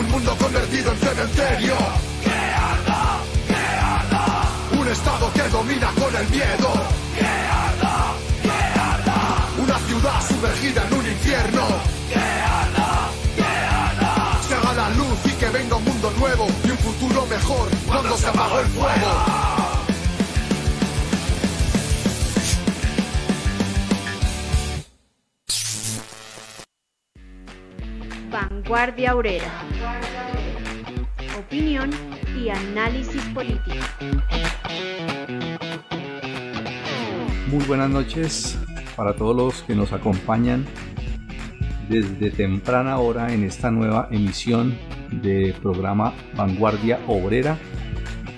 Un mundo convertido en cementerio. Que arda, que arda. Un estado que domina con el miedo. Que arda, que arda. Una ciudad sumergida en un infierno. Que arda, que arda. Se haga la luz y que venga un mundo nuevo y un futuro mejor cuando se apagó el fuego. Vanguardia Obrera. Opinión y análisis político. Muy buenas noches para todos los que nos acompañan desde temprana hora en esta nueva emisión de programa Vanguardia Obrera.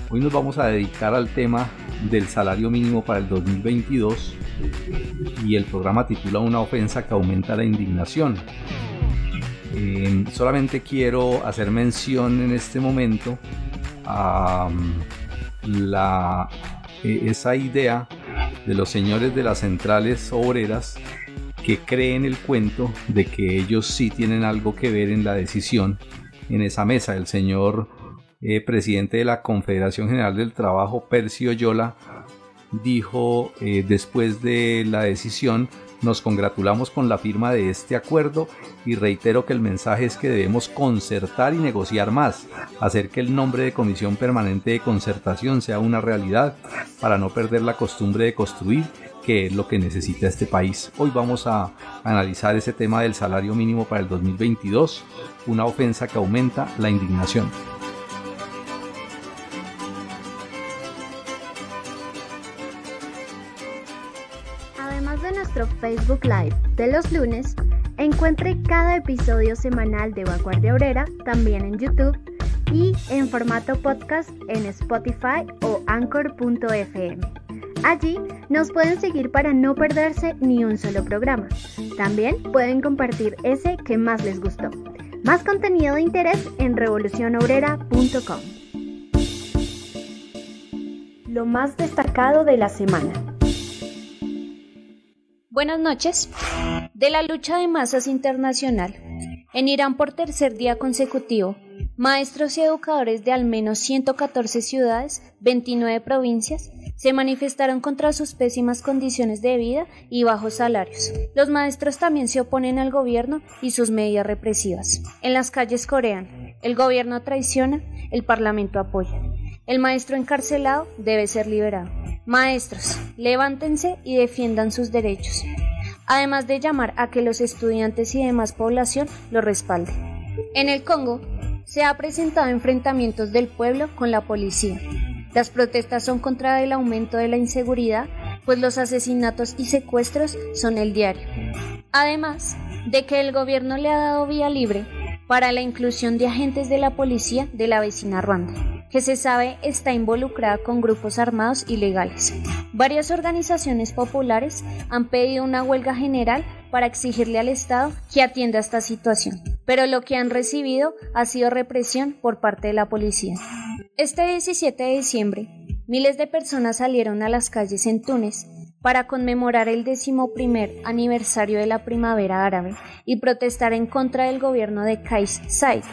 Hoy nos vamos a dedicar al tema del salario mínimo para el 2022 y el programa titula Una ofensa que aumenta la indignación. Eh, solamente quiero hacer mención en este momento a um, la, eh, esa idea de los señores de las centrales obreras que creen el cuento de que ellos sí tienen algo que ver en la decisión en esa mesa. El señor eh, presidente de la Confederación General del Trabajo, Percio Yola, dijo después de la decisión nos congratulamos con la firma de este acuerdo y reitero que el mensaje es que debemos concertar y negociar más, hacer que el nombre de Comisión Permanente de Concertación sea una realidad para no perder la costumbre de construir que es lo que necesita este país. Hoy vamos a analizar ese tema del salario mínimo para el 2022, una ofensa que aumenta la indignación. Facebook Live de los lunes, encuentre cada episodio semanal de Vanguardia Obrera también en YouTube y en formato podcast en Spotify o anchor.fm. Allí nos pueden seguir para no perderse ni un solo programa. También pueden compartir ese que más les gustó. Más contenido de interés en revolucionobrera.com. Lo más destacado de la semana. Buenas noches. De la lucha de masas internacional. En Irán por tercer día consecutivo, maestros y educadores de al menos 114 ciudades, 29 provincias, se manifestaron contra sus pésimas condiciones de vida y bajos salarios. Los maestros también se oponen al gobierno y sus medidas represivas. En las calles corean, el gobierno traiciona, el parlamento apoya. El maestro encarcelado debe ser liberado. Maestros, levántense y defiendan sus derechos, además de llamar a que los estudiantes y demás población lo respalden. En el Congo se ha presentado enfrentamientos del pueblo con la policía. Las protestas son contra el aumento de la inseguridad, pues los asesinatos y secuestros son el diario. Además de que el gobierno le ha dado vía libre para la inclusión de agentes de la policía de la vecina Ruanda que se sabe está involucrada con grupos armados ilegales. Varias organizaciones populares han pedido una huelga general para exigirle al Estado que atienda esta situación, pero lo que han recibido ha sido represión por parte de la policía. Este 17 de diciembre, miles de personas salieron a las calles en Túnez para conmemorar el decimoprimer aniversario de la primavera árabe y protestar en contra del gobierno de Kais Saied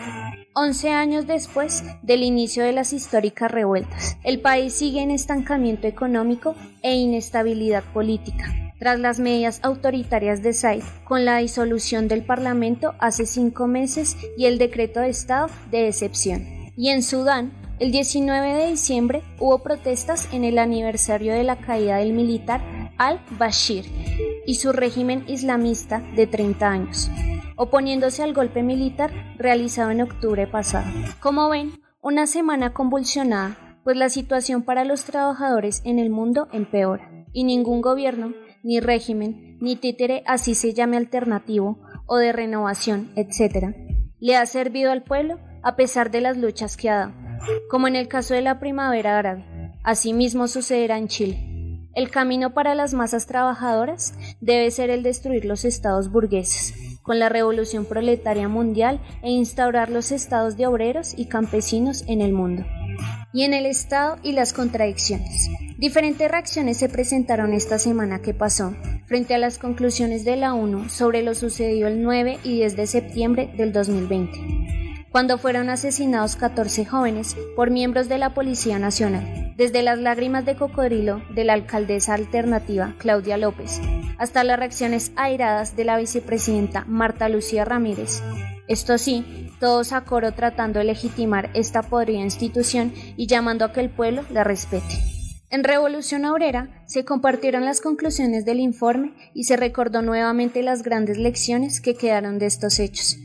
11 años después del inicio de las históricas revueltas, el país sigue en estancamiento económico e inestabilidad política. Tras las medidas autoritarias de Said, con la disolución del Parlamento hace cinco meses y el decreto de estado de excepción. Y en Sudán, el 19 de diciembre hubo protestas en el aniversario de la caída del militar al-Bashir y su régimen islamista de 30 años oponiéndose al golpe militar realizado en octubre pasado. Como ven, una semana convulsionada, pues la situación para los trabajadores en el mundo empeora, y ningún gobierno, ni régimen, ni títere así se llame alternativo o de renovación, etc., le ha servido al pueblo a pesar de las luchas que ha dado, como en el caso de la primavera árabe. Asimismo sucederá en Chile. El camino para las masas trabajadoras debe ser el destruir los estados burgueses, con la revolución proletaria mundial e instaurar los estados de obreros y campesinos en el mundo. Y en el Estado y las contradicciones. Diferentes reacciones se presentaron esta semana que pasó frente a las conclusiones de la ONU sobre lo sucedido el 9 y 10 de septiembre del 2020. Cuando fueron asesinados 14 jóvenes por miembros de la Policía Nacional, desde las lágrimas de cocodrilo de la alcaldesa alternativa Claudia López hasta las reacciones airadas de la vicepresidenta Marta Lucía Ramírez. Esto sí, todos a coro tratando de legitimar esta podrida institución y llamando a que el pueblo la respete. En Revolución Obrera se compartieron las conclusiones del informe y se recordó nuevamente las grandes lecciones que quedaron de estos hechos,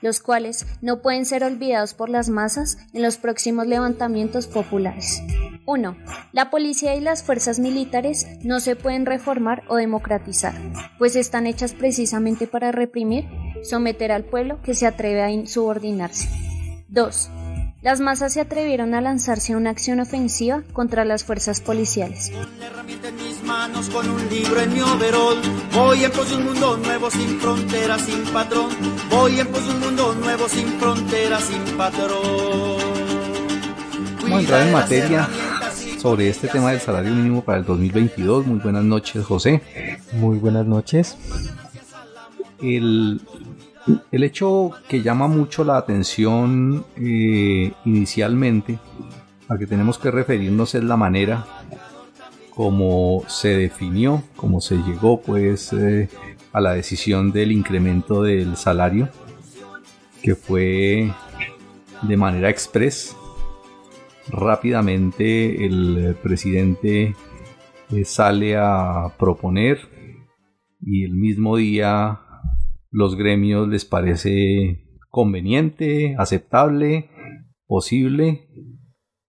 los cuales no pueden ser olvidados por las masas en los próximos levantamientos populares. 1. La policía y las fuerzas militares no se pueden reformar o democratizar, pues están hechas precisamente para reprimir, someter al pueblo que se atreve a insubordinarse. 2. Las masas se atrevieron a lanzarse a una acción ofensiva contra las fuerzas policiales. Con herramienta en mis manos, con un libro en mi overol. Voy en pos de un mundo nuevo, sin fronteras, sin patrón. Voy en pos de un mundo nuevo, sin fronteras, sin patrón. Vamos a entrar en materia sobre este tema del salario mínimo para el 2022. Muy buenas noches, José. Muy buenas noches. El, el hecho que llama mucho la atención eh, inicialmente, a que tenemos que referirnos es la manera como se definió, como se llegó pues eh, a la decisión del incremento del salario, que fue de manera express. Rápidamente el presidente eh, sale a proponer y el mismo día los gremios les parece conveniente, aceptable, posible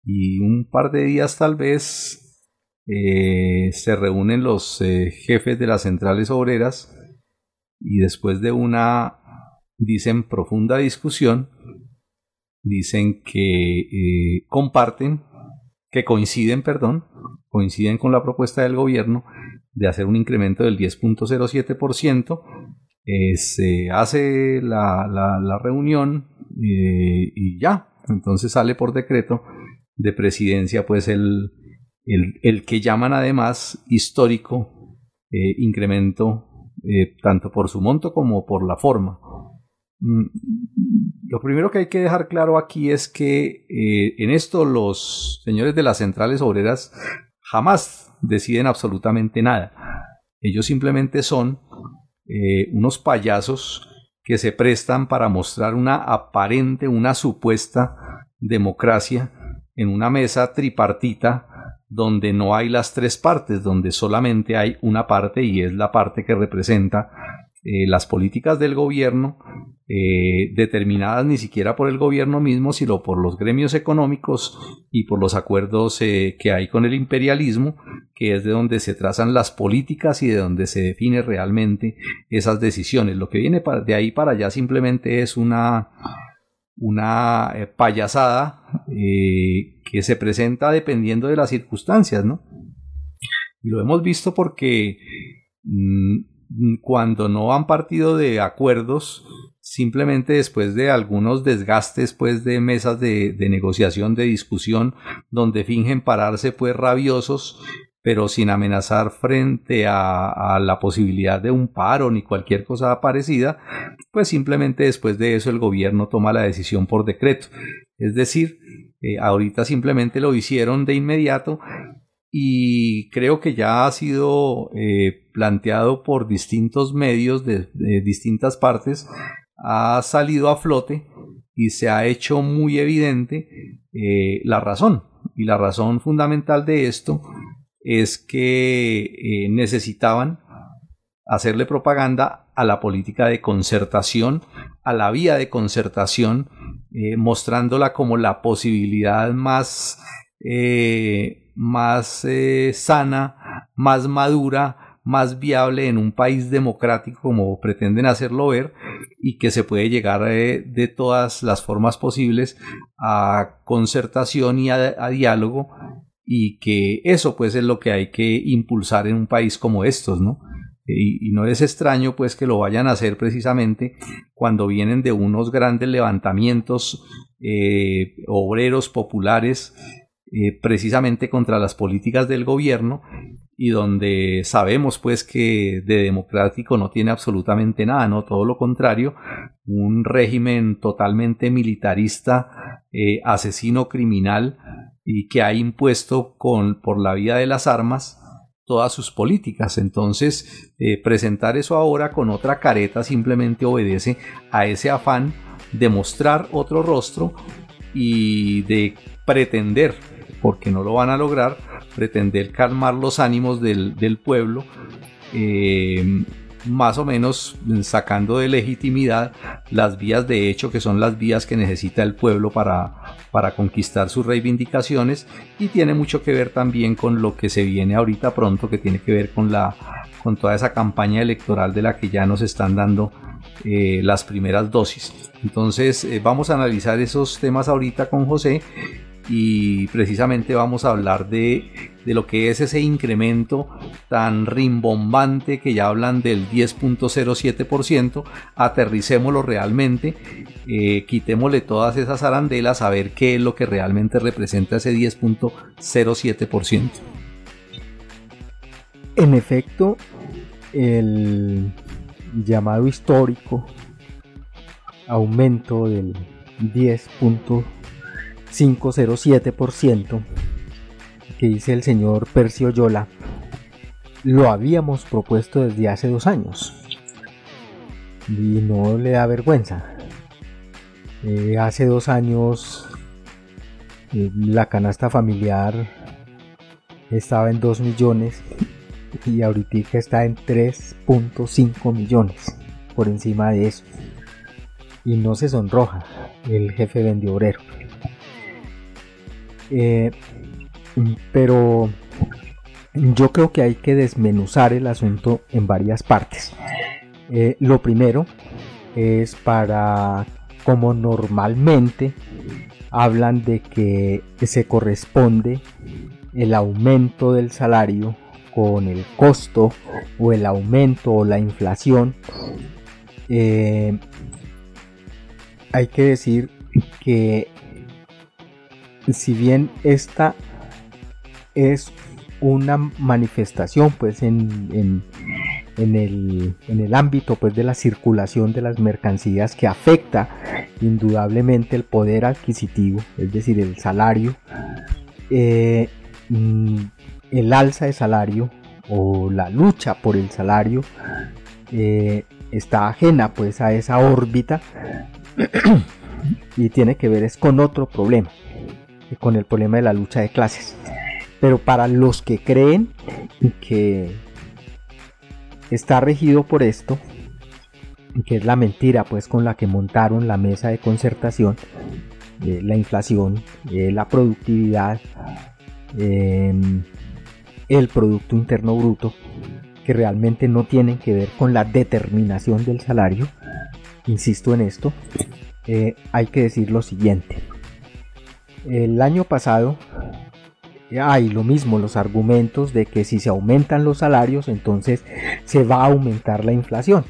y un par de días tal vez eh, se reúnen los eh, jefes de las centrales obreras y después de una, dicen, profunda discusión, dicen que eh, comparten, que coinciden, perdón, coinciden con la propuesta del gobierno de hacer un incremento del 10.07% eh, se hace la, la, reunión eh, y ya, entonces sale por decreto de presidencia pues el, el, que llaman además histórico eh, incremento tanto por su monto como por la forma. Mm, lo primero que hay que dejar claro aquí es que en esto los señores de las centrales obreras jamás deciden absolutamente nada. Ellos simplemente son eh, unos payasos que se prestan para mostrar una aparente, una supuesta democracia en una mesa tripartita donde no hay las tres partes, donde solamente hay una parte y es la parte que representa eh, las políticas del gobierno, eh, determinadas ni siquiera por el gobierno mismo, sino por los gremios económicos y por los acuerdos eh, que hay con el imperialismo, que es de donde se trazan las políticas y de donde se define realmente esas decisiones. Lo que viene de ahí para allá simplemente es una, una payasada que se presenta dependiendo de las circunstancias, ¿no? Y lo hemos visto porque mm, cuando no han partido de acuerdos, simplemente después de algunos desgastes pues de mesas de, negociación, de discusión, donde fingen pararse pues rabiosos, pero sin amenazar frente a, la posibilidad de un paro ni cualquier cosa parecida, pues simplemente después de eso el gobierno toma la decisión por decreto. Es decir, eh, ahorita simplemente lo hicieron de inmediato y creo que ya ha sido eh, planteado por distintos medios de, distintas partes, ha salido a flote y se ha hecho muy evidente eh, la razón. Y la razón fundamental de esto es que eh, necesitaban hacerle propaganda a la política de concertación, a la vía de concertación, mostrándola como la posibilidad más más eh, sana, más madura, más viable en un país democrático como pretenden hacerlo ver y que se puede llegar eh, de todas las formas posibles a concertación y a, diálogo y que eso pues es lo que hay que impulsar en un país como estos, ¿no? Y, no es extraño pues que lo vayan a hacer precisamente cuando vienen de unos grandes levantamientos eh, obreros populares eh, precisamente contra las políticas del gobierno y donde sabemos pues que de democrático no tiene absolutamente nada, no todo lo contrario, un régimen totalmente militarista, eh, asesino criminal y que ha impuesto con, por la vía de las armas todas sus políticas. Entonces, eh, presentar eso ahora con otra careta simplemente obedece a ese afán de mostrar otro rostro y de pretender, porque no lo van a lograr, pretender calmar los ánimos del, pueblo, eh, más o menos sacando de legitimidad las vías de hecho que son las vías que necesita el pueblo para, para conquistar sus reivindicaciones. Y tiene mucho que ver también con lo que se viene ahorita pronto que tiene que ver con la con toda esa campaña electoral de la que ya nos están dando eh, las primeras dosis. Entonces eh, vamos a analizar esos temas ahorita con José y precisamente vamos a hablar de, lo que es ese incremento tan rimbombante que ya hablan del 10.07%, aterricémoslo realmente, eh, quitémosle todas esas arandelas a ver qué es lo que realmente representa ese 10.07%. En efecto, el llamado histórico aumento del 10.07% 507% que dice el señor Percio Yola, lo habíamos propuesto desde hace dos años. Y no le da vergüenza. Eh, hace dos años eh, la canasta familiar estaba en 2 millones y ahorita está en 3.5 millones por encima de eso. Y no se sonroja el jefe vendiobrero. Eh, pero yo creo que hay que desmenuzar el asunto en varias partes. Eh, lo primero es para, como normalmente hablan de que se corresponde el aumento del salario con el costo o el aumento o la inflación, eh, hay que decir que si bien esta es una manifestación pues en, el, ámbito pues de la circulación de las mercancías que afecta indudablemente el poder adquisitivo es decir el salario eh, mm, el alza de salario o la lucha por el salario eh, está ajena pues a esa órbita y tiene que ver es con otro problema con el problema de la lucha de clases. Pero para los que creen que está regido por esto, que es la mentira pues con la que montaron la mesa de concertación, eh, la inflación, eh, la productividad, em, el Producto Interno Bruto, que realmente no tienen que ver con la determinación del salario, insisto en esto, eh, hay que decir lo siguiente. El año pasado hay lo mismo, los argumentos de que si se aumentan los salarios, entonces se va a aumentar la inflación.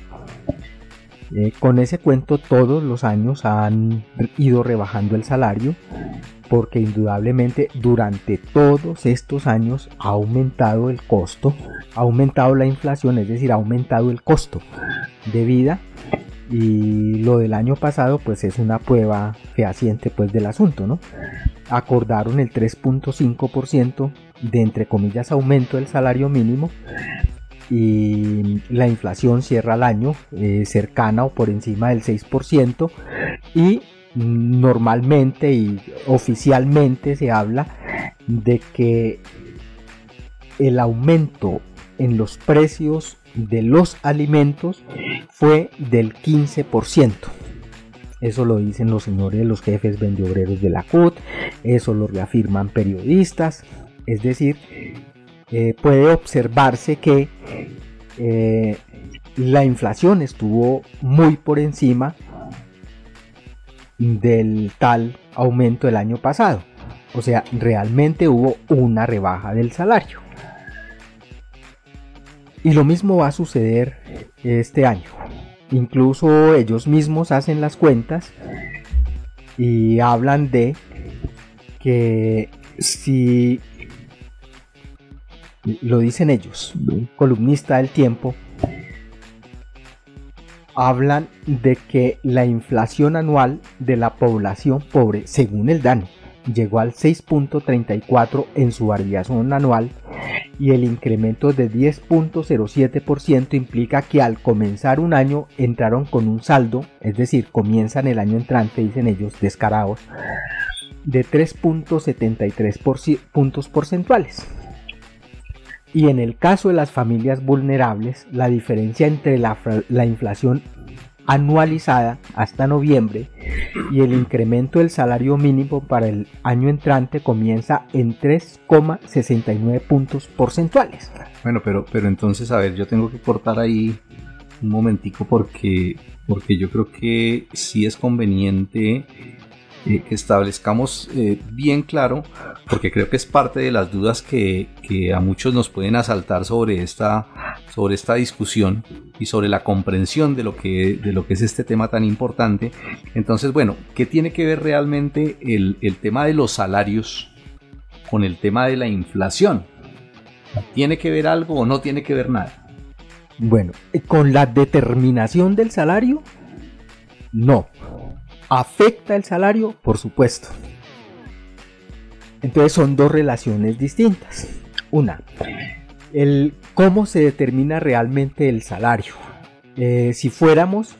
Eh, con ese cuento todos los años han ido rebajando el salario porque indudablemente durante todos estos años ha aumentado el costo, ha aumentado la inflación, es decir, ha aumentado el costo de vida y lo del año pasado pues es una prueba fehaciente pues del asunto, ¿no? Acordaron el 3.5% de entre comillas aumento del salario mínimo y la inflación cierra el año eh, cercana o por encima del 6% y normalmente y oficialmente se habla de que el aumento en los precios de los alimentos fue del 15%. Eso lo dicen los señores, los jefes vendiobreros de la CUT, eso lo reafirman periodistas, es decir, eh, puede observarse que eh, la inflación estuvo muy por encima del tal aumento del año pasado. O sea, realmente hubo una rebaja del salario. Y lo mismo va a suceder este año. Incluso ellos mismos hacen las cuentas y hablan de que si lo dicen ellos, columnista del tiempo, hablan de que la inflación anual de la población pobre, según el DANE, llegó al 6.34 en su variación anual y el incremento de 10.07% implica que al comenzar un año entraron con un saldo, es decir, comienzan el año entrante, dicen ellos, descarados, de 3.73 puntos porcentuales. Y en el caso de las familias vulnerables, la diferencia entre la, la inflación anualizada hasta noviembre y el incremento del salario mínimo para el año entrante comienza en 3,69 puntos porcentuales. Bueno, pero, pero entonces, a ver, yo tengo que cortar ahí un momentico porque, porque yo creo que sí es conveniente eh, que establezcamos eh, bien claro, porque creo que es parte de las dudas que, que, a muchos nos pueden asaltar sobre esta, sobre esta discusión y sobre la comprensión de lo, que, de lo que es este tema tan importante. Entonces, bueno, ¿qué tiene que ver realmente el, el tema de los salarios con el tema de la inflación? ¿Tiene que ver algo o no tiene que ver nada? Bueno, eh, con la determinación del salario, no. ¿Afecta el salario? Por supuesto. Entonces son dos relaciones distintas. Una, el cómo se determina realmente el salario. Eh, si fuéramos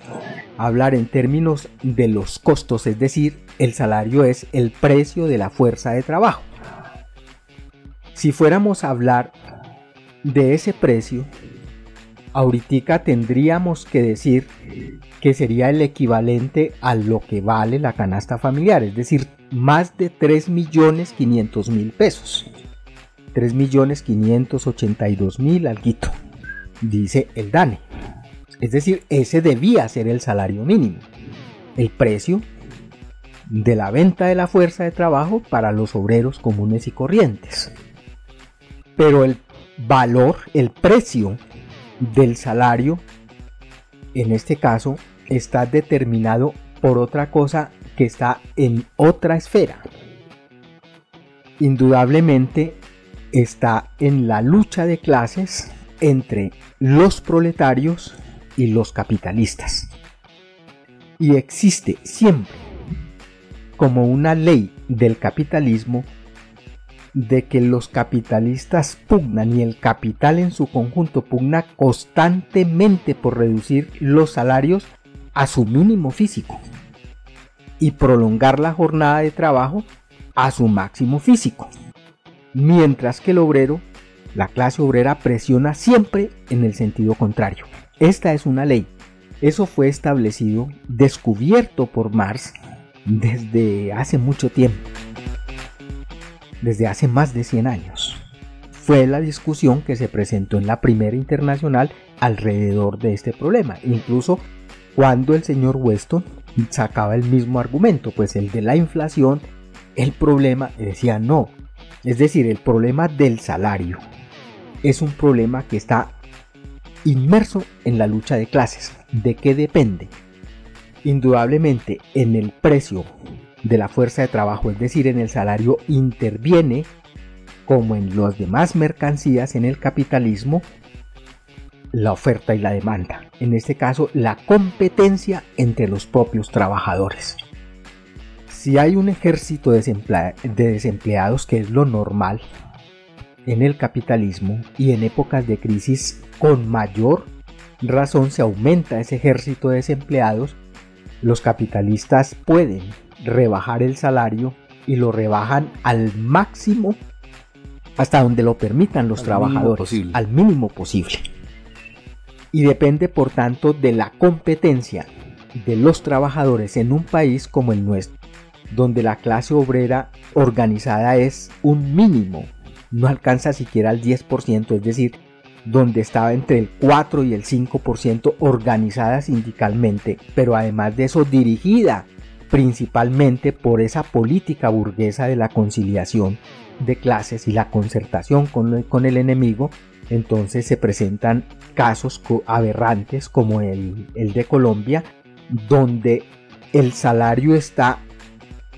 a hablar en términos de los costos, es decir, el salario es el precio de la fuerza de trabajo. Si fuéramos a hablar de ese precio, ahorita tendríamos que decir que sería el equivalente a lo que vale la canasta familiar, es decir, más de 3 millones 500 mil pesos. 3 millones 582 mil alguito, dice el DANE. Es decir, ese debía ser el salario mínimo, el precio de la venta de la fuerza de trabajo para los obreros comunes y corrientes. Pero el valor, el precio del salario, en este caso, está determinado por otra cosa que está en otra esfera. Indudablemente está en la lucha de clases entre los proletarios y los capitalistas. Y existe siempre como una ley del capitalismo de que los capitalistas pugnan y el capital en su conjunto pugna constantemente por reducir los salarios a su mínimo físico y prolongar la jornada de trabajo a su máximo físico. Mientras que el obrero, la clase obrera presiona siempre en el sentido contrario. Esta es una ley. Eso fue establecido, descubierto por Marx desde hace mucho tiempo desde hace más de 100 años. Fue la discusión que se presentó en la primera internacional alrededor de este problema, incluso cuando el señor Weston sacaba el mismo argumento, pues el de la inflación, el problema decía no, es decir, el problema del salario es un problema que está inmerso en la lucha de clases. ¿De qué depende? Indudablemente en el precio de la fuerza de trabajo, es decir, en el salario, interviene, como en las demás mercancías en el capitalismo, la oferta y la demanda. En este caso, la competencia entre los propios trabajadores. Si hay un ejército de desempleados, que es lo normal en el capitalismo y en épocas de crisis, con mayor razón se aumenta ese ejército de desempleados, los capitalistas pueden rebajar el salario y lo rebajan al máximo hasta donde lo permitan los trabajadores, al mínimo posible. Y depende por tanto de la competencia de los trabajadores en un país como el nuestro, donde la clase obrera organizada es un mínimo, no alcanza siquiera el 10%, es decir, donde estaba entre el 4 y el 5% organizada sindicalmente, pero además de eso dirigida principalmente por esa política burguesa de la conciliación de clases y la concertación con, el enemigo, entonces se presentan casos aberrantes como el, el de Colombia, donde el salario está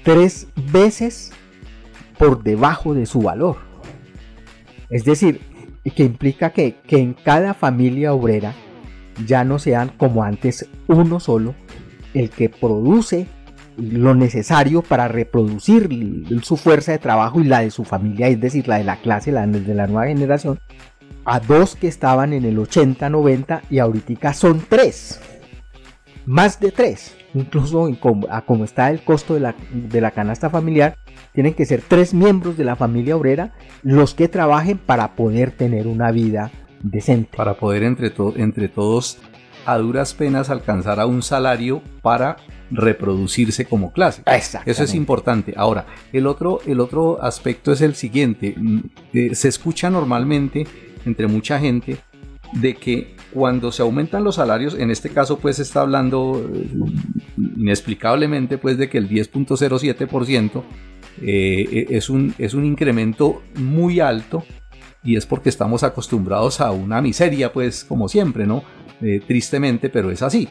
tres veces por debajo de su valor. Es decir, que implica que, que en cada familia obrera ya no sean como antes uno solo el que produce lo necesario para reproducir su fuerza de trabajo y la de su familia, es decir, la de la clase, la de la nueva generación, a dos que estaban en el 80, 90 y ahorita son tres. Más de tres. Incluso a como está el costo de la, de la canasta familiar, tienen que ser tres miembros de la familia obrera los que trabajen para poder tener una vida decente. Para poder entre, entre todos a duras penas alcanzar a un salario para reproducirse como clase. Eso es importante. Ahora, el otro, el otro aspecto es el siguiente. Mm, eh, se escucha normalmente entre mucha gente de que cuando se aumentan los salarios, en este caso pues está hablando eh, inexplicablemente pues de que el 10.07% eh, es, un, es un incremento muy alto y es porque estamos acostumbrados a una miseria pues como siempre, ¿no? tristemente, pero es así.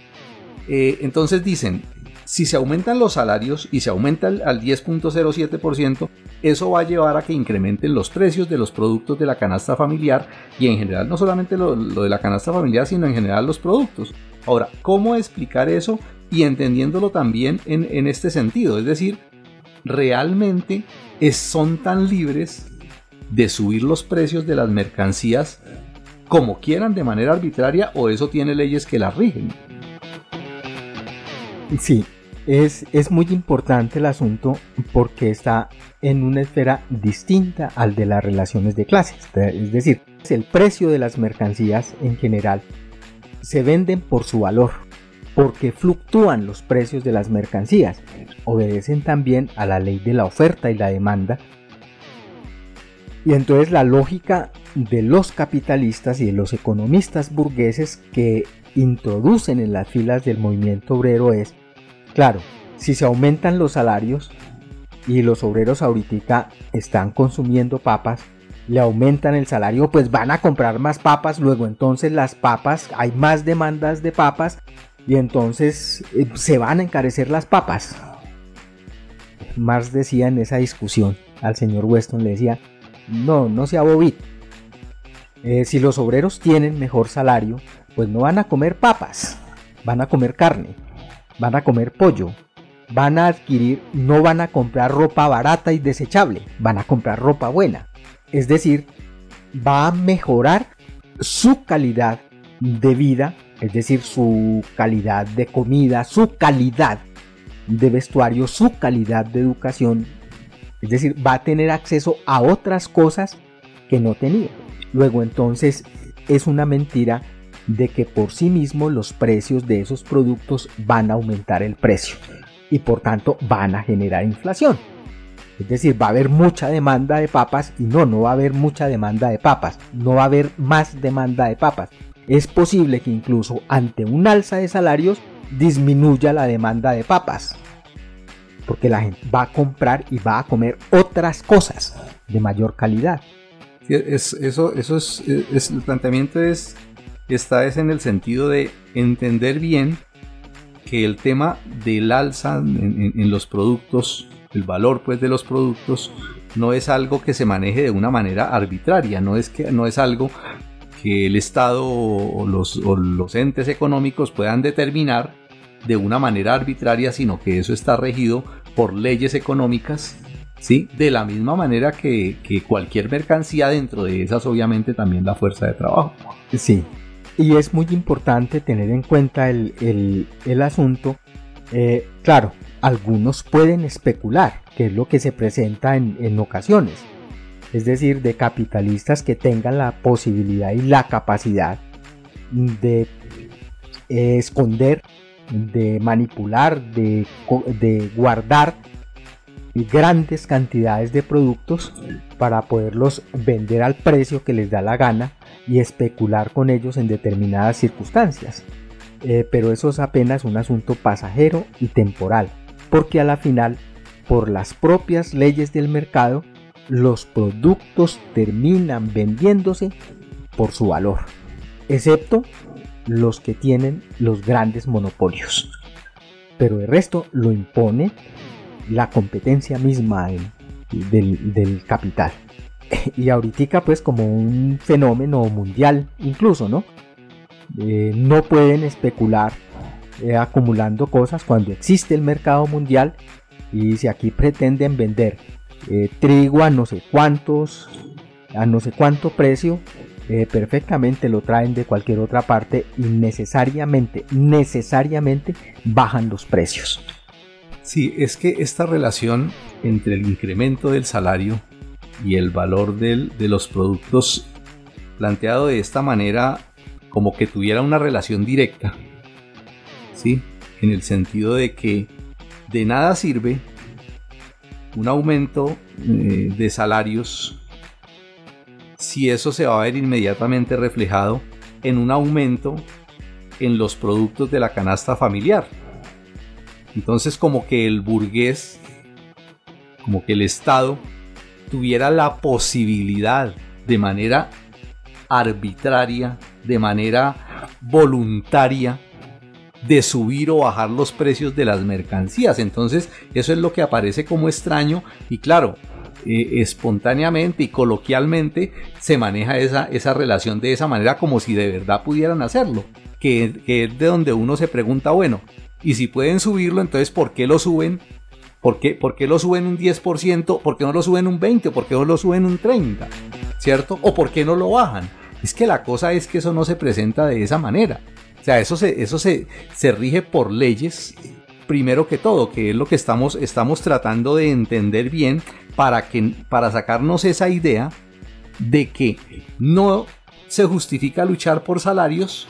entonces dicen, si se aumentan los salarios y se aumenta al 10.07%, eso va a llevar a que incrementen los precios de los productos de la canasta familiar y en general no solamente lo, de la canasta familiar, sino en general los productos. Ahora, ¿cómo explicar eso y entendiéndolo también en, este sentido? Es decir, ¿realmente son tan libres de subir los precios de las mercancías como quieran de manera arbitraria o eso tiene leyes que las rigen? Sí, es, muy importante el asunto porque está en una esfera distinta al de las relaciones de clases. Es decir, el precio de las mercancías en general se venden por su valor, porque fluctúan los precios de las mercancías. Obedecen también a la ley de la oferta y la demanda. Y entonces la lógica de los capitalistas y de los economistas burgueses que introducen en las filas del movimiento obrero es Claro, si se aumentan los salarios y los obreros ahorita están consumiendo papas, le aumentan el salario, pues van a comprar más papas, luego entonces las papas, hay más demandas de papas y entonces eh, se van a encarecer las papas. Marx decía en esa discusión al señor Weston, le decía, no, no sea bobito. Eh, si los obreros tienen mejor salario, pues no van a comer papas, van a comer carne van a comer pollo, van a adquirir, no van a comprar ropa barata y desechable, van a comprar ropa buena. Es decir, va a mejorar su calidad de vida, es decir, su calidad de comida, su calidad de vestuario, su calidad de educación. Es decir, va a tener acceso a otras cosas que no tenía. Luego entonces es una mentira de que por sí mismo los precios de esos productos van a aumentar el precio y por tanto van a generar inflación. Es decir, va a haber mucha demanda de papas y no, no va a haber mucha demanda de papas, no va a haber más demanda de papas. Es posible que incluso ante un alza de salarios disminuya la demanda de papas, porque la gente va a comprar y va a comer otras cosas de mayor calidad. eso, eso es, el planteamiento es esta es en el sentido de entender bien que el tema del alza en, los productos, el valor pues de los productos, no es algo que se maneje de una manera arbitraria, no es, que, no es algo que el Estado o los, los entes económicos puedan determinar de una manera arbitraria, sino que eso está regido por leyes económicas ¿sí? De la misma manera que, que, cualquier mercancía dentro de esas, obviamente también la fuerza de trabajo. Sí, y es muy importante tener en cuenta el, asunto. Eh, claro, algunos pueden especular, que es lo que se presenta en, ocasiones. Es decir, de capitalistas que tengan la posibilidad y la capacidad de esconder, de manipular, de, de guardar grandes cantidades de productos para poderlos vender al precio que les da la gana y especular con ellos en determinadas circunstancias. Eh, pero eso es apenas un asunto pasajero y temporal, porque a la final, por las propias leyes del mercado, los productos terminan vendiéndose por su valor, excepto los que tienen los grandes monopolios. Pero el resto lo impone la competencia misma del, del capital. y ahorita pues como un fenómeno mundial incluso, ¿no? Eh, no pueden especular eh, acumulando cosas cuando existe el mercado mundial y si aquí pretenden vender eh, trigo a no sé cuántos, a no sé cuánto precio, perfectamente lo traen de cualquier otra parte y necesariamente, necesariamente bajan los precios. Sí, es que esta relación entre el incremento del salario y el valor de los productos planteado de esta manera como que tuviera una relación directa. ¿Sí? En el sentido de que de nada sirve un aumento eh, de salarios si eso se va a ver inmediatamente reflejado en un aumento en los productos de la canasta familiar. Entonces como que el burgués, como que el Estado tuviera la posibilidad de manera arbitraria, de manera voluntaria, de subir o bajar los precios de las mercancías. Entonces, eso es lo que aparece como extraño y claro, eh, espontáneamente y coloquialmente se maneja esa, esa relación de esa manera como si de verdad pudieran hacerlo. Que, que es de donde uno se pregunta, bueno, y si pueden subirlo, entonces ¿por qué lo suben ¿Por qué, lo suben un 10%? ¿Por qué no lo suben un 20%? ¿Por qué no lo suben un 30%? ¿Cierto? ¿O por qué no lo bajan? Es que la cosa es que eso no se presenta de esa manera. O sea, eso se, eso se, se rige por leyes, primero que todo, que es lo que estamos, estamos tratando de entender bien para, que, para sacarnos esa idea de que no se justifica luchar por salarios,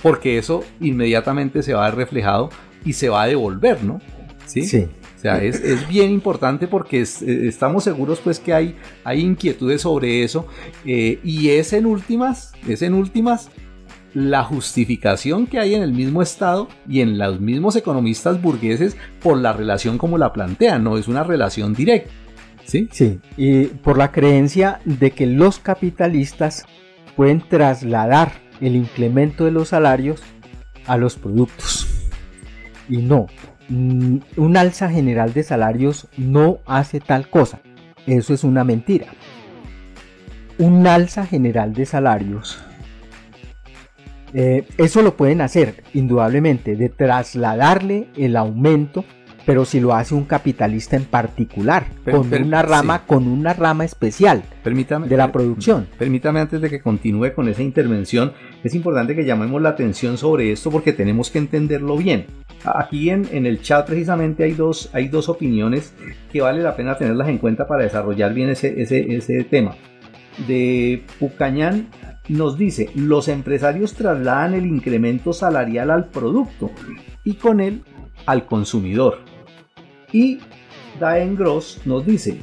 porque eso inmediatamente se va a ver reflejado y se va a devolver, ¿no? Sí. sí sea, es, bien importante porque eh, estamos seguros pues que hay, hay inquietudes sobre eso eh, y es en últimas, es en últimas la justificación que hay en el mismo Estado y en los mismos economistas burgueses por la relación como la plantean, no es una relación directa. ¿Sí? Sí, y por la creencia de que los capitalistas pueden trasladar el incremento de los salarios a los productos. Y no, un alza general de salarios no hace tal cosa. Eso es una mentira. Un alza general de salarios. Eh, eso lo pueden hacer, indudablemente, de trasladarle el aumento pero si lo hace un capitalista en particular, con una rama, con una rama especial permítame, de la producción. Permítame antes de que continúe con esa intervención, es importante que llamemos la atención sobre esto porque tenemos que entenderlo bien. Aquí en, en el chat precisamente hay dos, hay dos opiniones que vale la pena tenerlas en cuenta para desarrollar bien ese, ese, ese tema. De Pucañán nos dice, los empresarios trasladan el incremento salarial al producto y con él al consumidor. Y Daen Gross nos dice,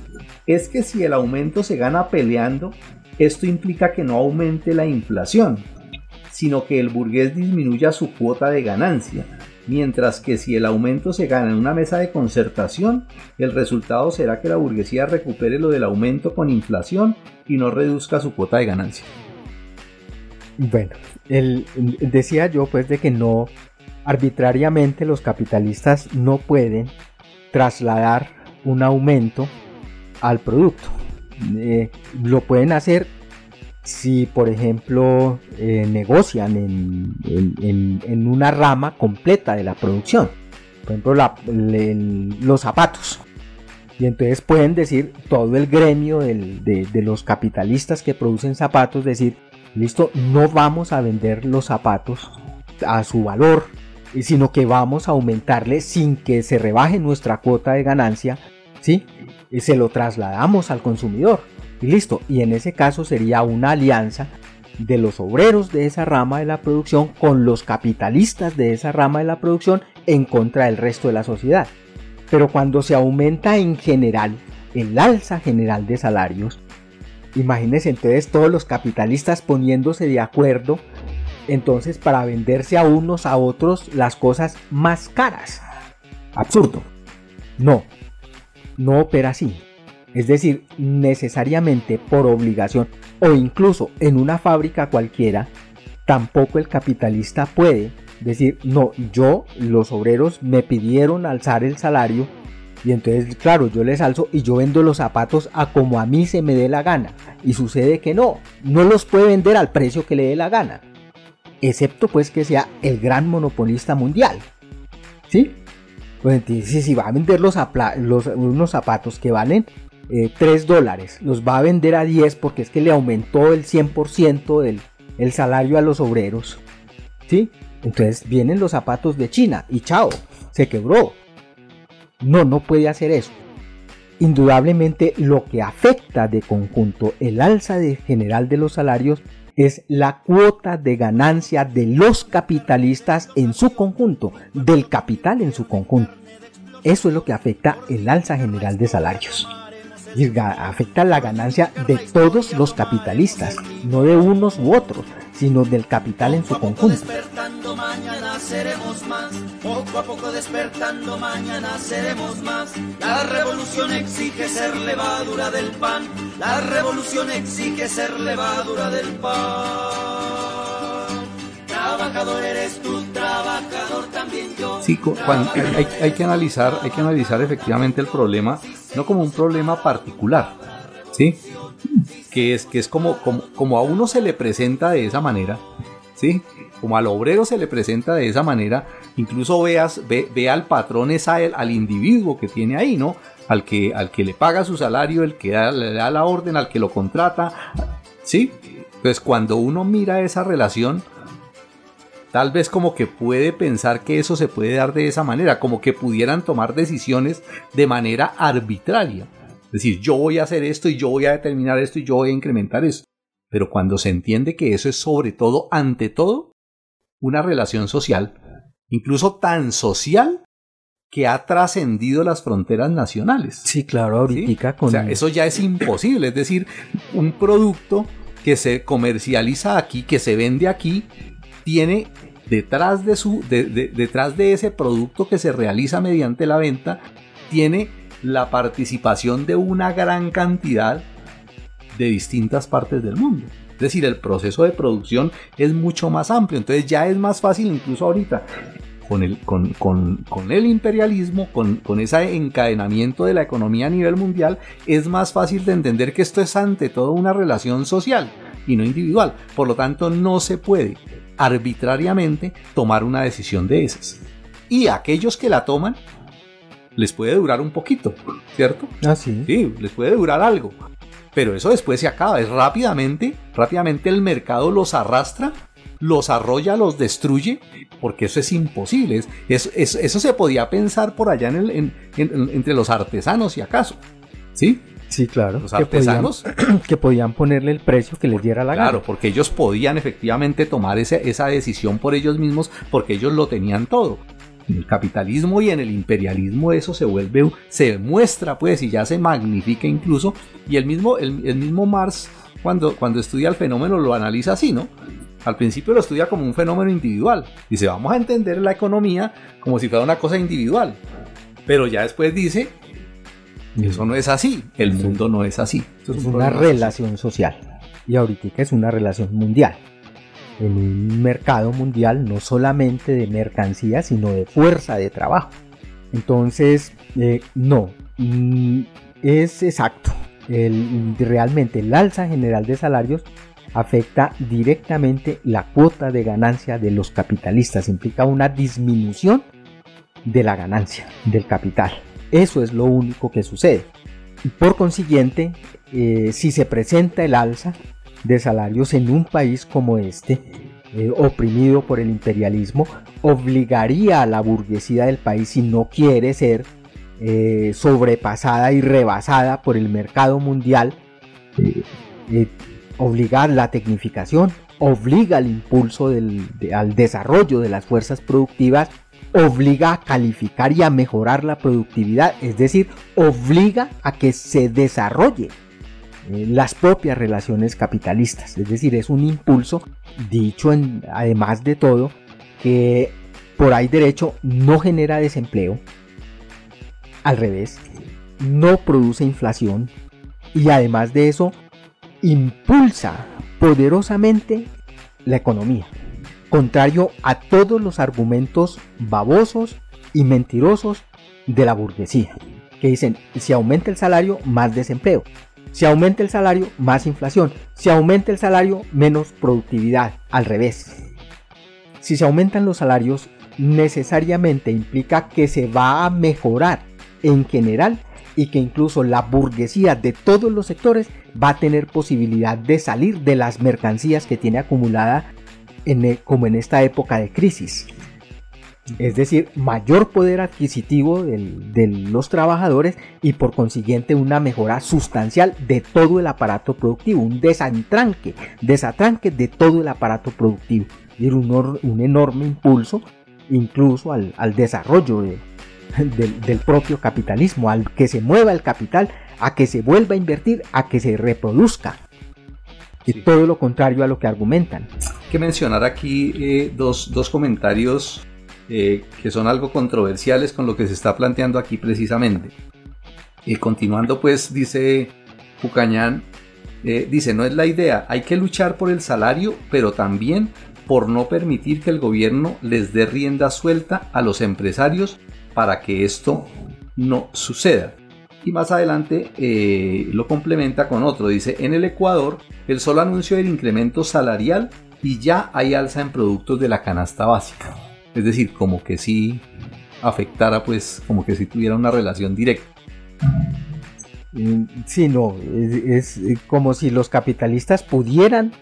es que si el aumento se gana peleando, esto implica que no aumente la inflación, sino que el burgués disminuya su cuota de ganancia, mientras que si el aumento se gana en una mesa de concertación, el resultado será que la burguesía recupere lo del aumento con inflación y no reduzca su cuota de ganancia. Bueno, decía yo pues de que no arbitrariamente los capitalistas no pueden trasladar un aumento al producto. Eh, lo pueden hacer si, por ejemplo, eh, negocian en, una rama completa de la producción. Por ejemplo, los zapatos. Y entonces pueden decir todo el gremio de, de los capitalistas que producen zapatos, decir, listo, no vamos a vender los zapatos a su valor sino que vamos a aumentarle sin que se rebaje nuestra cuota de ganancia, ¿sí? Y se lo trasladamos al consumidor y listo. Y en ese caso sería una alianza de los obreros de esa rama de la producción con los capitalistas de esa rama de la producción en contra del resto de la sociedad. Pero cuando se aumenta en general el alza general de salarios, imagínense entonces todos los capitalistas poniéndose de acuerdo entonces para venderse a unos a otros las cosas más caras. Absurdo. No, no opera así. Es decir, necesariamente por obligación o incluso en una fábrica cualquiera, tampoco el capitalista puede decir, no, yo, los obreros me pidieron alzar el salario Y entonces, claro, yo les alzo y yo vendo los zapatos a como a mí se me dé la gana. Y sucede que no, no los puede vender al precio que le dé la gana. Excepto pues que sea el gran monopolista mundial. ¿Sí? Pues si va a vender los, unos zapatos que valen 3 eh, dólares, los va a vender a 10 porque es que le aumentó el 100% del el salario a los obreros. ¿Sí? Entonces vienen los zapatos de China y chao, se quebró. No, no puede hacer eso. Indudablemente lo que afecta de conjunto el alza de general de los salarios es la cuota de ganancia de los capitalistas en su conjunto, del capital en su conjunto. Eso es lo que afecta el alza general de salarios afecta la ganancia de todos los capitalistas, no de unos u otros, sino del capital en su conjunto. Mañana seremos más, poco a poco despertando mañana seremos más. La revolución exige ser levadura del pan, la revolución exige ser levadura del pan. Trabajador eres tú, trabajador también yo. Sí, hay, que analizar, hay que analizar efectivamente el problema, no como un problema particular, ¿sí? Que es, que es como, como, a uno se le presenta de esa manera, ¿sí? Como al obrero se le presenta de esa manera, incluso veas, ve, al patrón, es al individuo que tiene ahí, ¿no? Al que, al que le paga su salario, el que le da la orden, al que lo contrata, ¿sí? Pues cuando uno mira esa relación, Tal vez como que puede pensar que eso se puede dar de esa manera, como que pudieran tomar decisiones de manera arbitraria. Es decir, yo voy a hacer esto y yo voy a determinar esto y yo voy a incrementar esto. Pero cuando se entiende que eso es sobre todo, ante todo, una relación social, incluso tan social que ha trascendido las fronteras nacionales. Sí, claro, ahorita con... O sea, eso ya es imposible, es decir, un producto que se comercializa aquí, que se vende aquí, tiene detrás de, su, detrás de ese producto que se realiza mediante la venta, tiene la participación de una gran cantidad de distintas partes del mundo. Es decir, el proceso de producción es mucho más amplio, entonces ya es más fácil incluso ahorita con el, con, el imperialismo, con, con, ese encadenamiento de la economía a nivel mundial, es más fácil de entender que esto es ante todo una relación social y no individual. Por lo tanto, no se puede arbitrariamente tomar una decisión de esas. Y aquellos que la toman, les puede durar un poquito, ¿cierto? Ah, sí. Sí, les puede durar algo. Pero eso después se acaba, es rápidamente, rápidamente el mercado los arrastra, los arrolla, los destruye, porque eso es imposible. Es, eso se podía pensar por allá en el, entre los artesanos, y acaso. ¿Sí? Sí, claro. Los artesanos. Que podían, que podían, ponerle el precio que les diera la gana. Claro, porque ellos podían efectivamente tomar esa decisión por ellos mismos porque ellos lo tenían todo. En el capitalismo y en el imperialismo eso se vuelve, se muestra pues y ya se magnifica incluso. Y el mismo, el, mismo Marx cuando, cuando estudia el fenómeno lo analiza así, ¿no? Al principio lo estudia como un fenómeno individual. Dice, vamos a entender la economía como si fuera una cosa individual. Pero ya después dice, eso no es así, el mundo no es así. es, una relación social. Y ahorita es una relación mundial. En un mercado mundial no solamente de mercancías, sino de fuerza de trabajo. Entonces, eh, no, mm, es exacto. realmente el alza general de salarios afecta directamente la cuota de ganancia de los capitalistas. Implica una disminución de la ganancia del capital. Eso es lo único que sucede. Por consiguiente, eh, si se presenta el alza de salarios en un país como este, eh, oprimido por el imperialismo, obligaría a la burguesía del país, si no quiere ser eh, sobrepasada y rebasada por el mercado mundial, obligar la tecnificación, obliga al impulso al desarrollo de las fuerzas productivas obliga a calificar y a mejorar la productividad, es decir, obliga a que se desarrolle eh, las propias relaciones capitalistas, es decir, es un impulso dicho en, además de todo que por ahí derecho no genera desempleo, al revés, no produce inflación y además de eso impulsa poderosamente la economía contrario a todos los argumentos babosos y mentirosos de la burguesía. que dicen, si aumenta el salario, más desempleo. Si aumenta el salario, más inflación. Si aumenta el salario, menos productividad. Al revés. Si se aumentan los salarios, necesariamente implica que se va a mejorar en general y que incluso la burguesía de todos los sectores va a tener posibilidad de salir de las mercancías que tiene acumulada en como en esta época de crisis. Es decir, mayor poder adquisitivo de los trabajadores y por consiguiente una mejora sustancial de todo el aparato productivo, un desatranque, desatranque de todo el aparato productivo. Y un, un enorme impulso incluso al, desarrollo del, propio capitalismo, al que se mueva el capital, a que se vuelva a invertir, a que se reproduzca. Y todo lo contrario a lo que argumentan. Hay que mencionar aquí eh, dos, comentarios eh, que son algo controversiales con lo que se está planteando aquí precisamente. Y continuando pues dice Pucañán, eh, dice, no es la idea, hay que luchar por el salario, pero también por no permitir que el gobierno les dé rienda suelta a los empresarios para que esto no suceda. Y más adelante eh, lo complementa con otro. Dice, en el Ecuador el solo anuncio del incremento salarial y ya hay alza en productos de la canasta básica. Es decir, como que si afectara, pues como que si tuviera una relación directa. Mm, sí, no, es como si los capitalistas pudieran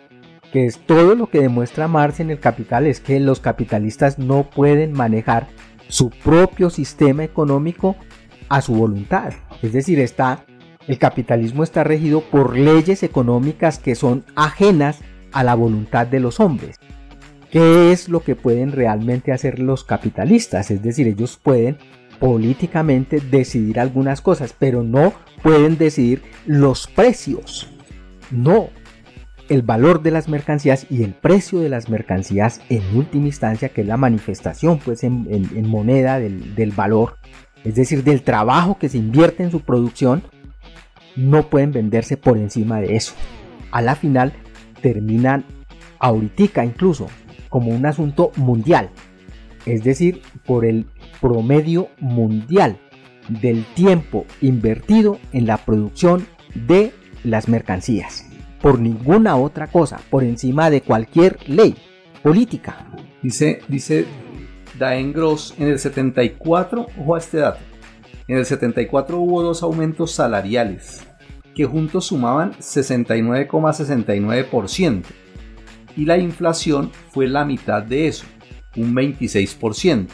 que es todo lo que demuestra Marx en el Capital, es que los capitalistas no pueden manejar su propio sistema económico a su voluntad. Es decir, está, el capitalismo está regido por leyes económicas que son ajenas a la voluntad de los hombres. ¿Qué es lo que pueden realmente hacer los capitalistas? Es decir, ellos pueden políticamente decidir algunas cosas, pero no pueden decidir los precios. No, el valor de las mercancías y el precio de las mercancías en última instancia, que es la manifestación pues en, moneda del, del, valor, es decir, del trabajo que se invierte en su producción, no pueden venderse por encima de eso. A la final terminan ahorita incluso como un asunto mundial, es decir, por el promedio mundial del tiempo invertido en la producción de las mercancías por ninguna otra cosa, por encima de cualquier ley política. Dice, dice Daen Gross, en el 74, ojo a este dato, en el 74 hubo dos aumentos salariales que juntos sumaban 69,69% y la inflación fue la mitad de eso, un 26%.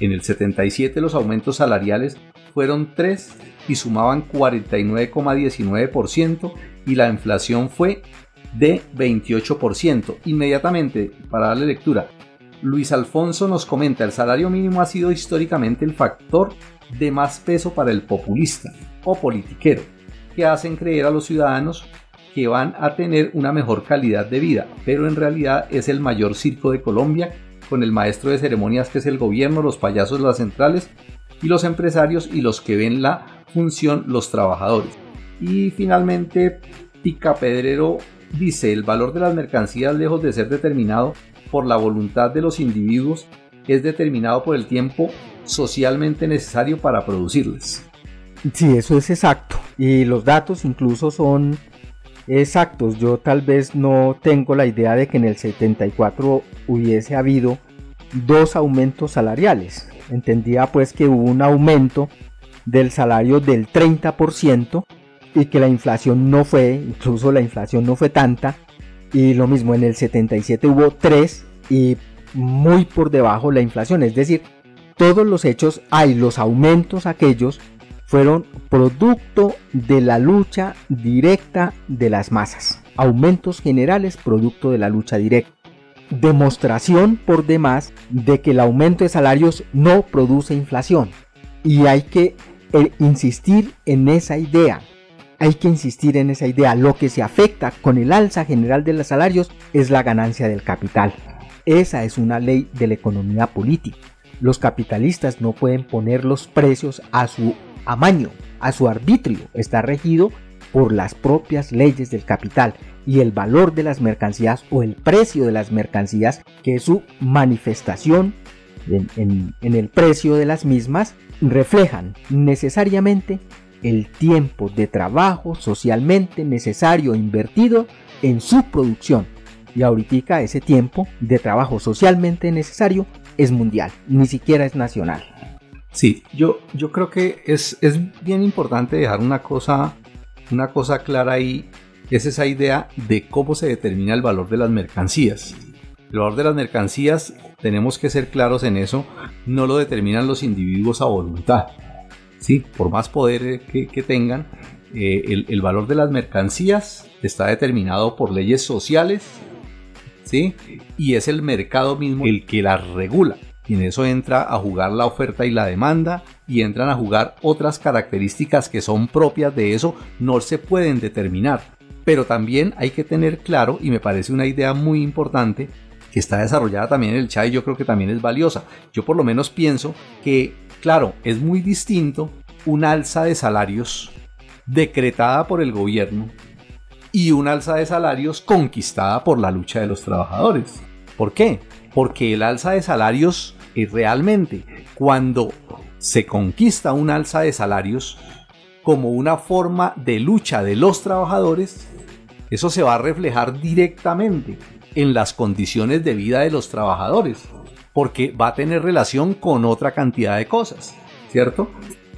En el 77 los aumentos salariales fueron 3 y sumaban 49,19% y la inflación fue de 28%. Inmediatamente, para darle lectura, Luis Alfonso nos comenta, el salario mínimo ha sido históricamente el factor de más peso para el populista o politiquero, que hacen creer a los ciudadanos que van a tener una mejor calidad de vida, pero en realidad es el mayor circo de Colombia, con el maestro de ceremonias que es el gobierno, los payasos las centrales y los empresarios y los que ven la función los trabajadores. Y finalmente, Pica Pedrero dice, el valor de las mercancías, lejos de ser determinado por la voluntad de los individuos, es determinado por el tiempo socialmente necesario para producirlas. Sí, eso es exacto. Y los datos incluso son exactos. Yo tal vez no tengo la idea de que en el 74 hubiese habido dos aumentos salariales. Entendía pues que hubo un aumento del salario del 30% y que la inflación no fue, incluso la inflación no fue tanta. Y lo mismo en el 77 hubo 3 y muy por debajo la inflación. Es decir, todos los hechos, hay los aumentos aquellos, fueron producto de la lucha directa de las masas. Aumentos generales producto de la lucha directa. Demostración por demás de que el aumento de salarios no produce inflación. Y hay que eh, insistir en esa idea hay que insistir en esa idea. Lo que se afecta con el alza general de los salarios es la ganancia del capital. Esa es una ley de la economía política. Los capitalistas no pueden poner los precios a su amaño, a su arbitrio. Está regido por las propias leyes del capital y el valor de las mercancías o el precio de las mercancías, que es su manifestación en, en el precio de las mismas reflejan necesariamente el tiempo de trabajo socialmente necesario invertido en su producción. Y ahorita ese tiempo de trabajo socialmente necesario es mundial, ni siquiera es nacional. Sí, yo, yo creo que es, es bien importante dejar una cosa, una cosa clara ahí, es esa idea de cómo se determina el valor de las mercancías. El valor de las mercancías, tenemos que ser claros en eso, no lo determinan los individuos a voluntad. ¿Sí? Por más poder que, tengan, eh, el, el, valor de las mercancías está determinado por leyes sociales, ¿sí? Y es el mercado mismo el que las regula. Y en eso entra a jugar la oferta y la demanda y entran a jugar otras características que son propias de eso, no se pueden determinar. Pero también hay que tener claro, y me parece una idea muy importante, que está desarrollada también en el chat y yo creo que también es valiosa. Yo por lo menos pienso que Claro, es muy distinto un alza de salarios decretada por el gobierno y un alza de salarios conquistada por la lucha de los trabajadores. ¿Por qué? Porque el alza de salarios es realmente cuando se conquista un alza de salarios como una forma de lucha de los trabajadores, eso se va a reflejar directamente en las condiciones de vida de los trabajadores porque va a tener relación con otra cantidad de cosas, ¿cierto?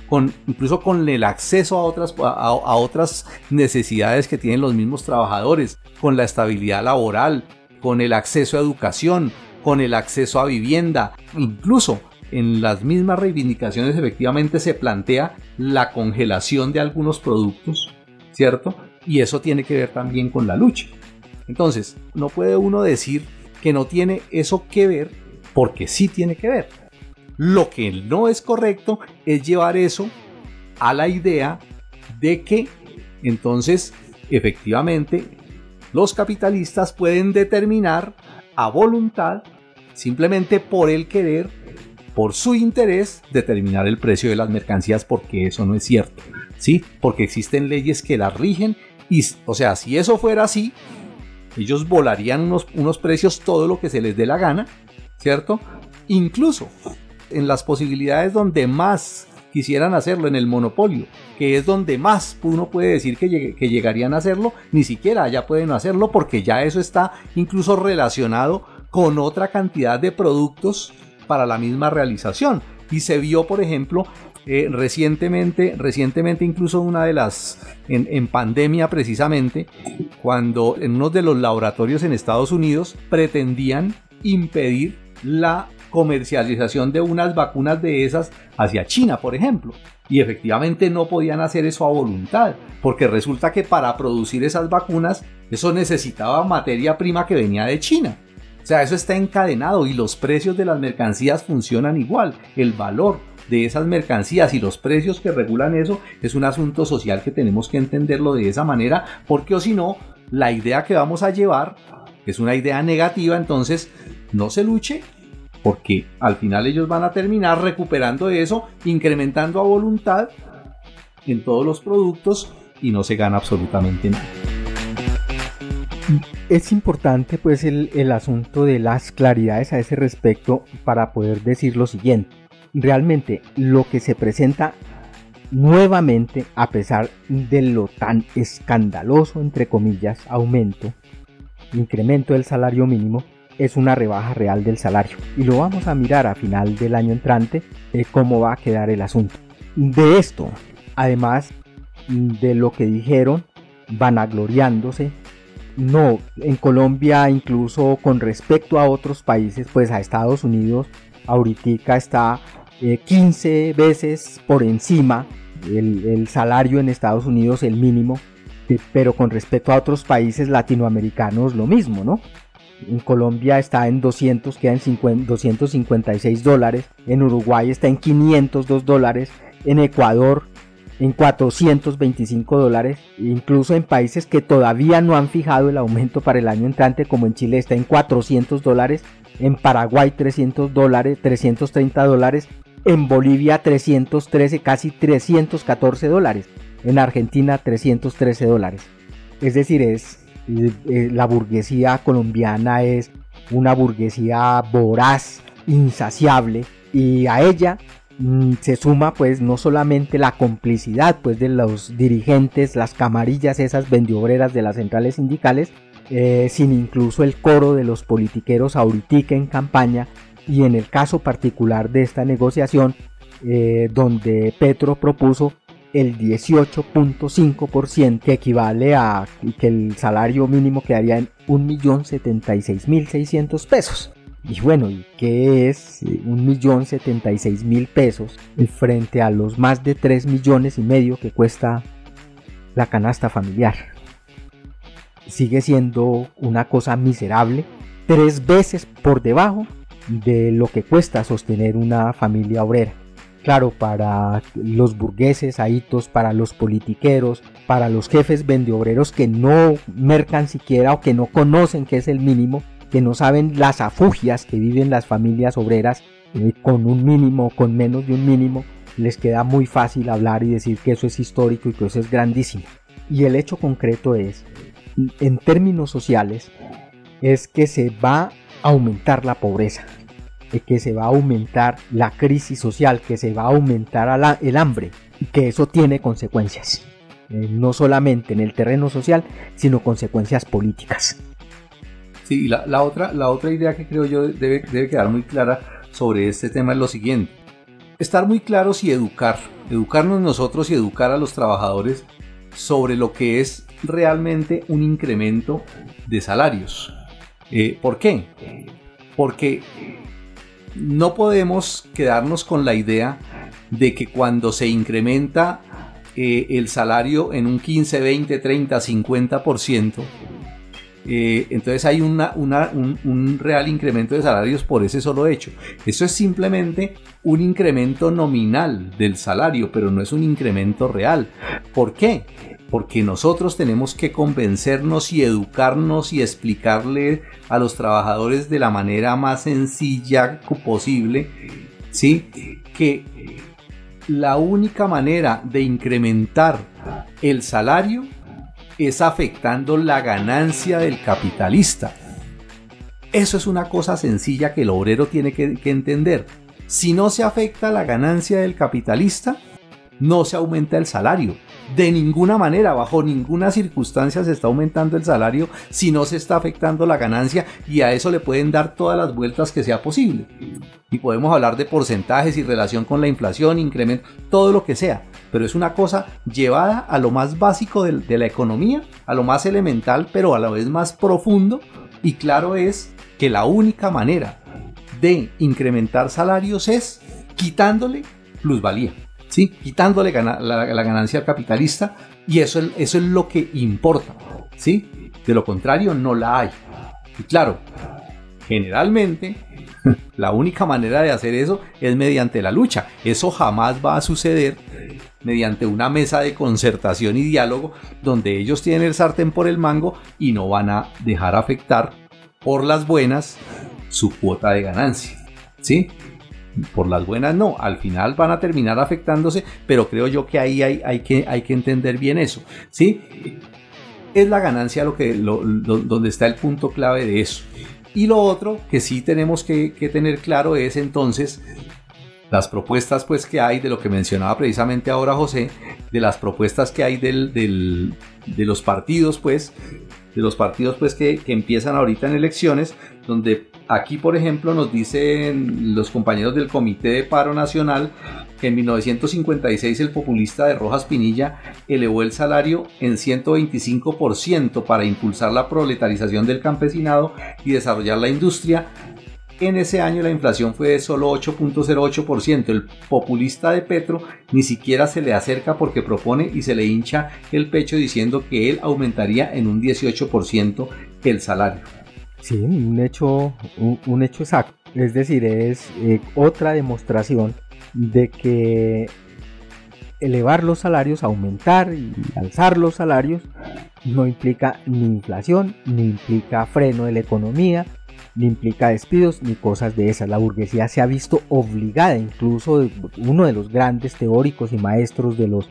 Con, incluso con el acceso a otras, a, otras necesidades que tienen los mismos trabajadores, con la estabilidad laboral, con el acceso a educación, con el acceso a vivienda, incluso en las mismas reivindicaciones efectivamente se plantea la congelación de algunos productos, ¿cierto? Y eso tiene que ver también con la lucha. Entonces, no puede uno decir que no tiene eso que ver porque sí tiene que ver. Lo que no es correcto es llevar eso a la idea de que entonces efectivamente los capitalistas pueden determinar a voluntad, simplemente por el querer, por su interés, determinar el precio de las mercancías porque eso no es cierto. ¿Sí? Porque existen leyes que las rigen y, o sea, si eso fuera así, ellos volarían unos, unos precios todo lo que se les dé la gana ¿cierto? Incluso en las posibilidades donde más quisieran hacerlo, en el monopolio, que es donde más uno puede decir que, llegarían a hacerlo, ni siquiera ya pueden hacerlo porque ya eso está incluso relacionado con otra cantidad de productos para la misma realización. Y se vio, por ejemplo, eh, recientemente, recientemente incluso una de las, en, en, pandemia precisamente, cuando en uno de los laboratorios en Estados Unidos pretendían impedir la comercialización de unas vacunas de esas hacia China, por ejemplo. Y efectivamente no podían hacer eso a voluntad, porque resulta que para producir esas vacunas eso necesitaba materia prima que venía de China. O sea, eso está encadenado y los precios de las mercancías funcionan igual. El valor de esas mercancías y los precios que regulan eso es un asunto social que tenemos que entenderlo de esa manera, porque o si no, la idea que vamos a llevar es una idea negativa, entonces no se luche porque al final ellos van a terminar recuperando eso, incrementando a voluntad en todos los productos y no se gana absolutamente nada. Es importante pues el, el asunto de las claridades a ese respecto para poder decir lo siguiente. Realmente lo que se presenta nuevamente, a pesar de lo tan escandaloso, entre comillas, aumento, incremento del salario mínimo, es una rebaja real del salario. Y lo vamos a mirar a final del año entrante eh, cómo va a quedar el asunto. De esto, además de lo que dijeron, vanagloriándose. No, en Colombia incluso con respecto a otros países, pues a Estados Unidos, ahorita está 15 eh, veces por encima el, salario en Estados Unidos, el mínimo, pero con respecto a otros países latinoamericanos lo mismo, ¿no? En Colombia está en 200, queda en 256 dólares. En Uruguay está en 502 dólares. En Ecuador en 425 dólares. Incluso en países que todavía no han fijado el aumento para el año entrante, como en Chile está en 400 dólares. En Paraguay 300 dólares, 330 dólares. En Bolivia 313, casi 314 dólares. En Argentina 313 dólares. Es decir, es la burguesía colombiana es una burguesía voraz insaciable y a ella mm, se suma pues no solamente la complicidad pues de los dirigentes, las camarillas esas vendiobreras de las centrales sindicales, eh, sino incluso el coro de los politiqueros ahorita en campaña y en el caso particular de esta negociación eh, donde Petro propuso el 18.5% que equivale a que el salario mínimo quedaría en 1.076.600 pesos. Y bueno, ¿y qué es 1.076.000 pesos frente a los más de 3 millones y medio que cuesta la canasta familiar? Sigue siendo una cosa miserable, tres veces por debajo de lo que cuesta sostener una familia obrera. Claro, para los burgueses, ahitos, para los politiqueros, para los jefes vendeobreros que no mercan siquiera o que no conocen qué es el mínimo, que no saben las afugias que viven las familias obreras eh, con un mínimo, con menos de un mínimo, les queda muy fácil hablar y decir que eso es histórico y que eso es grandísimo. Y el hecho concreto es, en términos sociales, es que se va a aumentar la pobreza que se va a aumentar la crisis social, que se va a aumentar el hambre y que eso tiene consecuencias, eh, no solamente en el terreno social, sino consecuencias políticas. Sí, la, la, otra, la otra idea que creo yo debe, debe quedar muy clara sobre este tema es lo siguiente. Estar muy claros y educar, educarnos nosotros y educar a los trabajadores sobre lo que es realmente un incremento de salarios. Eh, ¿Por qué? Porque no podemos quedarnos con la idea de que cuando se incrementa eh, el salario en un 15, 20, 30, 50%, entonces hay un, un, real incremento de salarios por ese solo hecho. Eso es simplemente un incremento nominal del salario, pero no es un incremento real. ¿Por qué? Porque nosotros tenemos que convencernos y educarnos y explicarle a los trabajadores de la manera más sencilla posible, ¿sí? Que la única manera de incrementar el salario es afectando la ganancia del capitalista. Eso es una cosa sencilla que el obrero tiene que, que entender. Si no se afecta la ganancia del capitalista, no se aumenta el salario. De ninguna manera, bajo ninguna circunstancia se está aumentando el salario si no se está afectando la ganancia y a eso le pueden dar todas las vueltas que sea posible. Y podemos hablar de porcentajes y relación con la inflación, incremento, todo lo que sea. Pero es una cosa llevada a lo más básico de, la economía, a lo más elemental, pero a la vez más profundo. Y claro es que la única manera de incrementar salarios es quitándole plusvalía. ¿Sí? quitándole la, ganancia al capitalista y eso, eso es lo que importa. ¿sí? De lo contrario, no la hay. Y claro, generalmente la única manera de hacer eso es mediante la lucha. Eso jamás va a suceder mediante una mesa de concertación y diálogo donde ellos tienen el sartén por el mango y no van a dejar afectar por las buenas su cuota de ganancia. ¿Sí? Por las buenas no, al final van a terminar afectándose, pero creo yo que ahí hay, hay, que, hay que entender bien eso, ¿sí? Es la ganancia lo que, donde está el punto clave de eso. Y lo otro que sí tenemos que, tener claro es entonces las propuestas pues que hay de lo que mencionaba precisamente ahora José, de las propuestas que hay del, de los partidos pues, de los partidos pues que, que empiezan ahorita en elecciones, donde Aquí, por ejemplo, nos dicen los compañeros del Comité de Paro Nacional que en 1956 el populista de Rojas Pinilla elevó el salario en 125% para impulsar la proletarización del campesinado y desarrollar la industria. En ese año la inflación fue de solo 8.08%. El populista de Petro ni siquiera se le acerca porque propone y se le hincha el pecho diciendo que él aumentaría en un 18% el salario. Sí, un hecho, un, hecho exacto. Es decir, es eh, otra demostración de que elevar los salarios, aumentar y alzar los salarios, no implica ni inflación, ni implica freno de la economía, ni implica despidos, ni cosas de esas. La burguesía se ha visto obligada, incluso uno de los grandes teóricos y maestros de los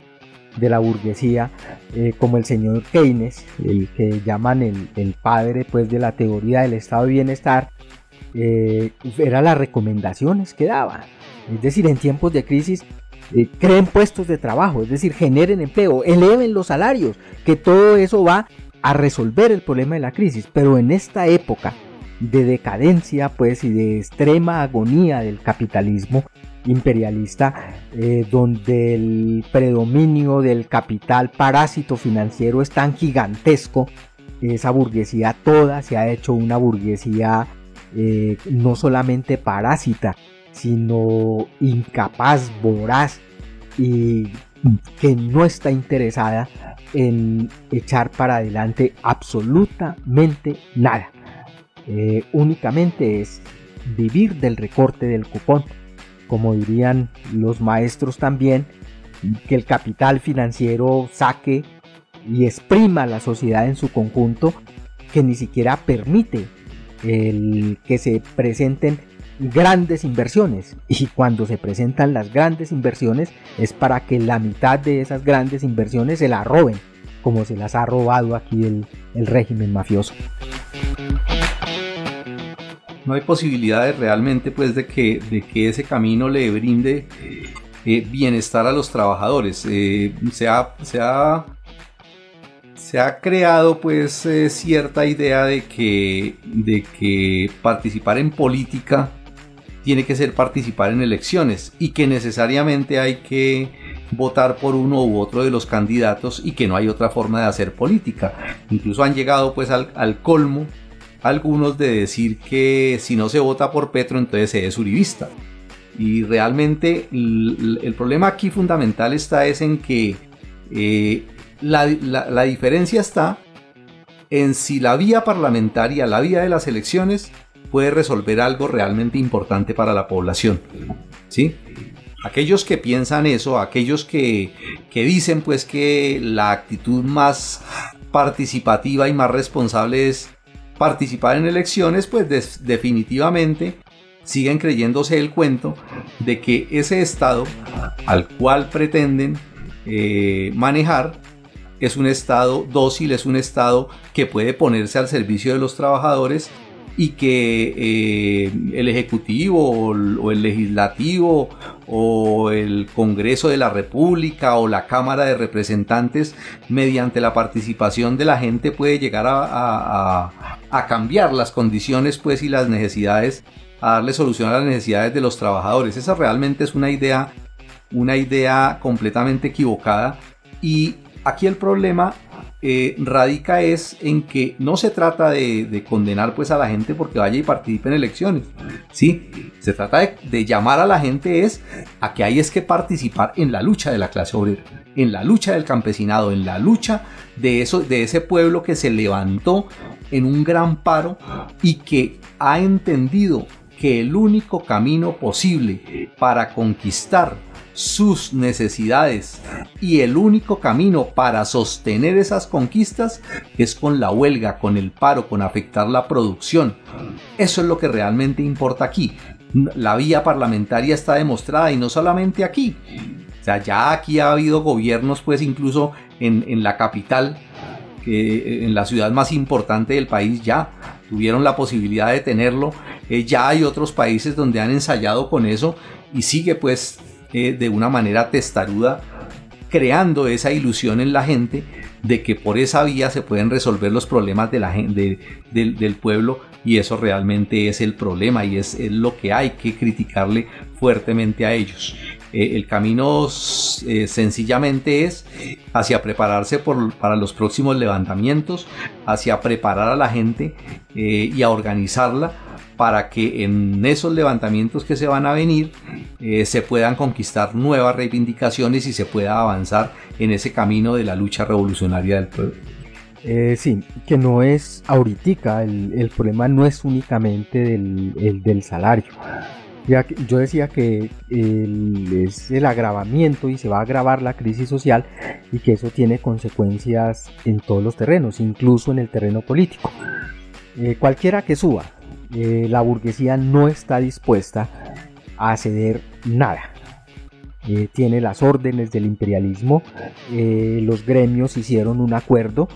de la burguesía, eh, como el señor Keynes, el que llaman el, padre pues, de la teoría del estado de bienestar, eh, era las recomendaciones que daba. Es decir, en tiempos de crisis eh, creen puestos de trabajo, es decir, generen empleo, eleven los salarios, que todo eso va a resolver el problema de la crisis. Pero en esta época de decadencia, pues, y de extrema agonía del capitalismo imperialista, eh, donde el predominio del capital parásito financiero es tan gigantesco, esa burguesía toda se ha hecho una burguesía eh, no solamente parásita, sino incapaz, voraz y que no está interesada en echar para adelante absolutamente nada. Eh, únicamente es vivir del recorte del cupón, como dirían los maestros también, que el capital financiero saque y exprima la sociedad en su conjunto, que ni siquiera permite el que se presenten grandes inversiones. Y cuando se presentan las grandes inversiones es para que la mitad de esas grandes inversiones se la roben como se las ha robado aquí el, régimen mafioso no hay posibilidades realmente pues de que, de que ese camino le brinde eh, bienestar a los trabajadores eh, se, ha, se, ha, se, ha, creado pues eh, cierta idea de que, de que participar en política tiene que ser participar en elecciones y que necesariamente hay que votar por uno u otro de los candidatos y que no hay otra forma de hacer política. Incluso han llegado pues al, colmo algunos de decir que si no se vota por Petro entonces se es uribista. Y realmente el, problema aquí fundamental está es en que eh, la, la diferencia está en si la vía parlamentaria, la vía de las elecciones, puede resolver algo realmente importante para la población. ¿Sí? Aquellos que piensan eso, aquellos que, dicen pues que la actitud más participativa y más responsable es participar en elecciones, pues definitivamente siguen creyéndose el cuento de que ese Estado al cual pretenden eh, manejar es un Estado dócil, es un Estado que puede ponerse al servicio de los trabajadores y que eh, el Ejecutivo o, el Legislativo o el Congreso de la República o la Cámara de Representantes, mediante la participación de la gente, puede llegar a, a cambiar las condiciones pues, y las necesidades, a darle solución a las necesidades de los trabajadores. Esa realmente es una idea, una idea completamente equivocada y aquí el problema eh, radica es en que no se trata de, condenar pues a la gente porque vaya y participe en elecciones. Sí, se trata de, llamar a la gente es a que hay es que participar en la lucha de la clase obrera, en la lucha del campesinado, en la lucha de, eso, de ese pueblo que se levantó en un gran paro y que ha entendido que el único camino posible para conquistar sus necesidades y el único camino para sostener esas conquistas es con la huelga, con el paro, con afectar la producción. Eso es lo que realmente importa aquí. La vía parlamentaria está demostrada y no solamente aquí. O sea, ya aquí ha habido gobiernos, pues incluso en, la capital, que en la ciudad más importante del país ya tuvieron la posibilidad de tenerlo. Eh, ya hay otros países donde han ensayado con eso y sigue pues eh, de una manera testaruda, creando esa ilusión en la gente de que por esa vía se pueden resolver los problemas de la gente, del pueblo y eso realmente es el problema y es, lo que hay que criticarle fuertemente a ellos. Eh, el camino eh, sencillamente es hacia prepararse por, para los próximos levantamientos, hacia preparar a la gente y a organizarla para que en esos levantamientos que se van a venir eh, se puedan conquistar nuevas reivindicaciones y se pueda avanzar en ese camino de la lucha revolucionaria del pueblo. Eh, sí, que no es ahorita, el, problema no es únicamente del, el, del salario. Yo decía que es el agravamiento y se va a agravar la crisis social y que eso tiene consecuencias en todos los terrenos, incluso en el terreno político. Eh, cualquiera que suba, eh, la burguesía no está dispuesta a ceder nada. eh, tiene las órdenes del imperialismo, eh, los gremios hicieron un acuerdo,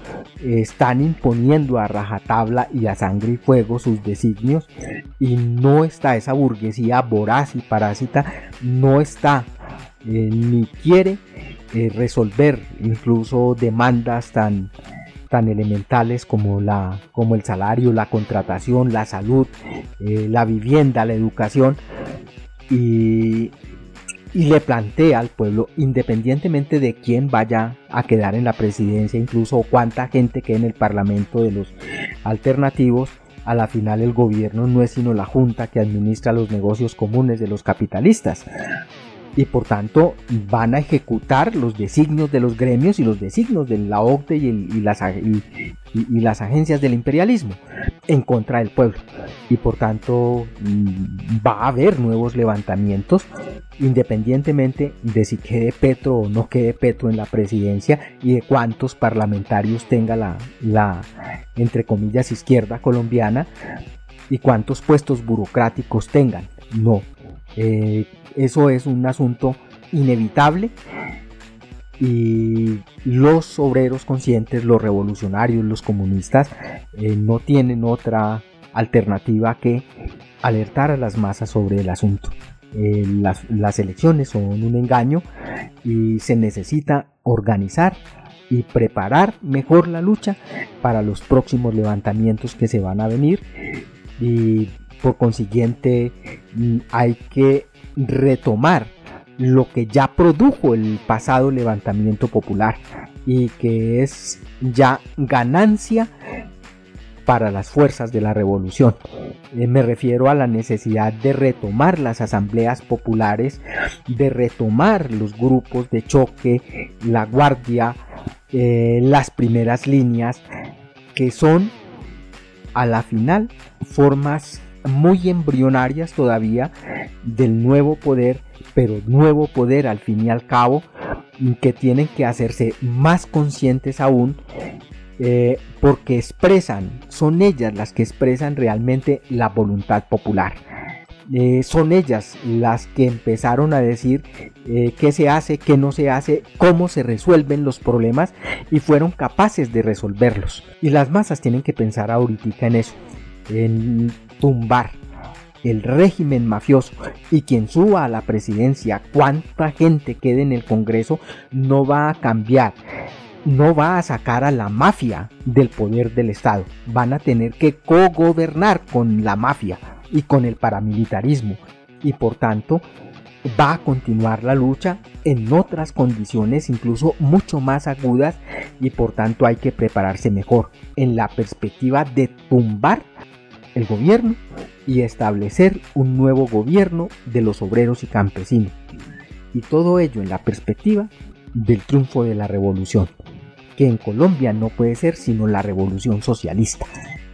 están imponiendo a rajatabla y a sangre y fuego sus designios y no está esa burguesía voraz y parásita, no está ni quiere resolver incluso demandas tan tan elementales como, la, como el salario, la contratación, la salud, eh, la vivienda, la educación, y, y le plantea al pueblo, independientemente de quién vaya a quedar en la presidencia, incluso cuánta gente quede en el parlamento de los alternativos, a la final el gobierno no es sino la junta que administra los negocios comunes de los capitalistas y por tanto van a ejecutar los designios de los gremios y los designios de la OCDE y, las, y, las, agencias del imperialismo en contra del pueblo. Y por tanto mm, va a haber nuevos levantamientos independientemente de si quede Petro o no quede Petro en la presidencia y de cuántos parlamentarios tenga la, la entre comillas, izquierda colombiana y cuántos puestos burocráticos tengan. No. Eh, eso es un asunto inevitable y los obreros conscientes, los revolucionarios, los comunistas eh, no tienen otra alternativa que alertar a las masas sobre el asunto. Eh, las, las, elecciones son un engaño y se necesita organizar y preparar mejor la lucha para los próximos levantamientos que se van a venir y por consiguiente mm, hay que retomar lo que ya produjo el pasado levantamiento popular y que es ya ganancia para las fuerzas de la revolución. Eh, me refiero a la necesidad de retomar las asambleas populares, de retomar los grupos de choque, la guardia, eh, las primeras líneas, que son a la final formas muy embrionarias todavía del nuevo poder, pero nuevo poder al fin y al cabo, que tienen que hacerse más conscientes aún eh, porque expresan, son ellas las que expresan realmente la voluntad popular. Eh, son ellas las que empezaron a decir eh, qué se hace, qué no se hace, cómo se resuelven los problemas y fueron capaces de resolverlos. Y las masas tienen que pensar ahorita en eso, en tumbar el régimen mafioso y quien suba a la presidencia, cuánta gente quede en el Congreso, no va a cambiar, no va a sacar a la mafia del poder del Estado. Van a tener que cogobernar con la mafia y con el paramilitarismo y por tanto va a continuar la lucha en otras condiciones incluso mucho más agudas y por tanto hay que prepararse mejor en la perspectiva de tumbar el gobierno y establecer un nuevo gobierno de los obreros y campesinos. Y todo ello en la perspectiva del triunfo de la revolución, que en Colombia no puede ser sino la revolución socialista,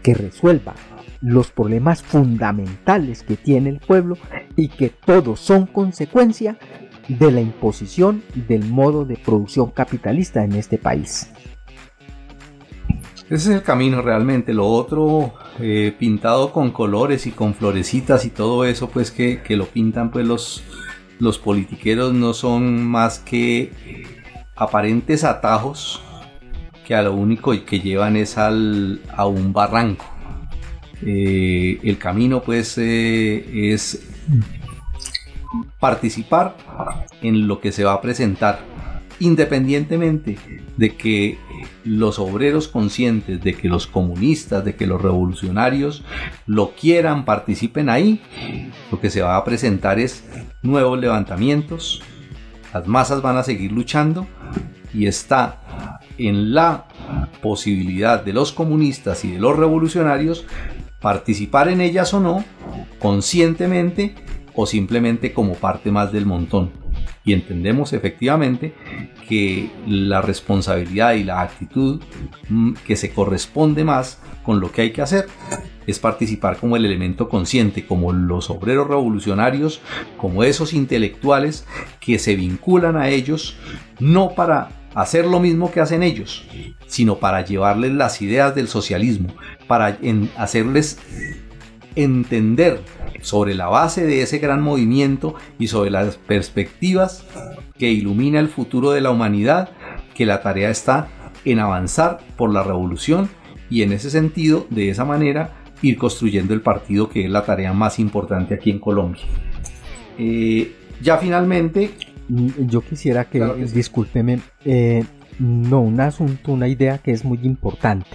que resuelva los problemas fundamentales que tiene el pueblo y que todos son consecuencia de la imposición del modo de producción capitalista en este país. Ese es el camino realmente. Lo otro, eh, pintado con colores y con florecitas y todo eso, pues que, lo pintan pues los, los politiqueros no son más que aparentes atajos que a lo único que llevan es al, a un barranco. Eh, el camino pues eh, es participar en lo que se va a presentar independientemente de que los obreros conscientes, de que los comunistas, de que los revolucionarios lo quieran, participen ahí, lo que se va a presentar es nuevos levantamientos, las masas van a seguir luchando y está en la posibilidad de los comunistas y de los revolucionarios participar en ellas o no, conscientemente o simplemente como parte más del montón. Y entendemos efectivamente que la responsabilidad y la actitud mm, que se corresponde más con lo que hay que hacer es participar como el elemento consciente, como los obreros revolucionarios, como esos intelectuales que se vinculan a ellos no para hacer lo mismo que hacen ellos, sino para llevarles las ideas del socialismo, para hacerles entender sobre la base de ese gran movimiento y sobre las perspectivas que ilumina el futuro de la humanidad, que la tarea está en avanzar por la revolución y en ese sentido, de esa manera, ir construyendo el partido que es la tarea más importante aquí en Colombia. Eh, ya finalmente... Mm, yo quisiera que, discúlpeme, eh, no, un asunto, una idea que es muy importante.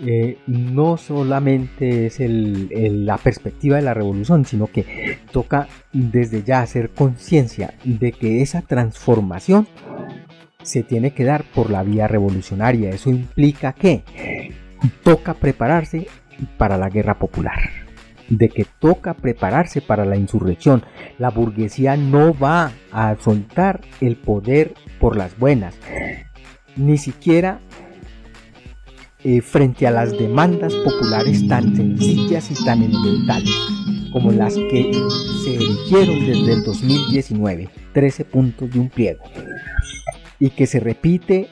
Eh, no solamente es la perspectiva de la revolución, sino que toca desde ya hacer conciencia de que esa transformación se tiene que dar por la vía revolucionaria. Eso implica que toca prepararse para la guerra popular, de que toca prepararse para la insurrección. La burguesía no va a soltar el poder por las buenas, ni siquiera eh, frente a las demandas populares tan sencillas y tan elementales como las que se erigieron desde el 2019, 13 puntos de un pliego, y que se repite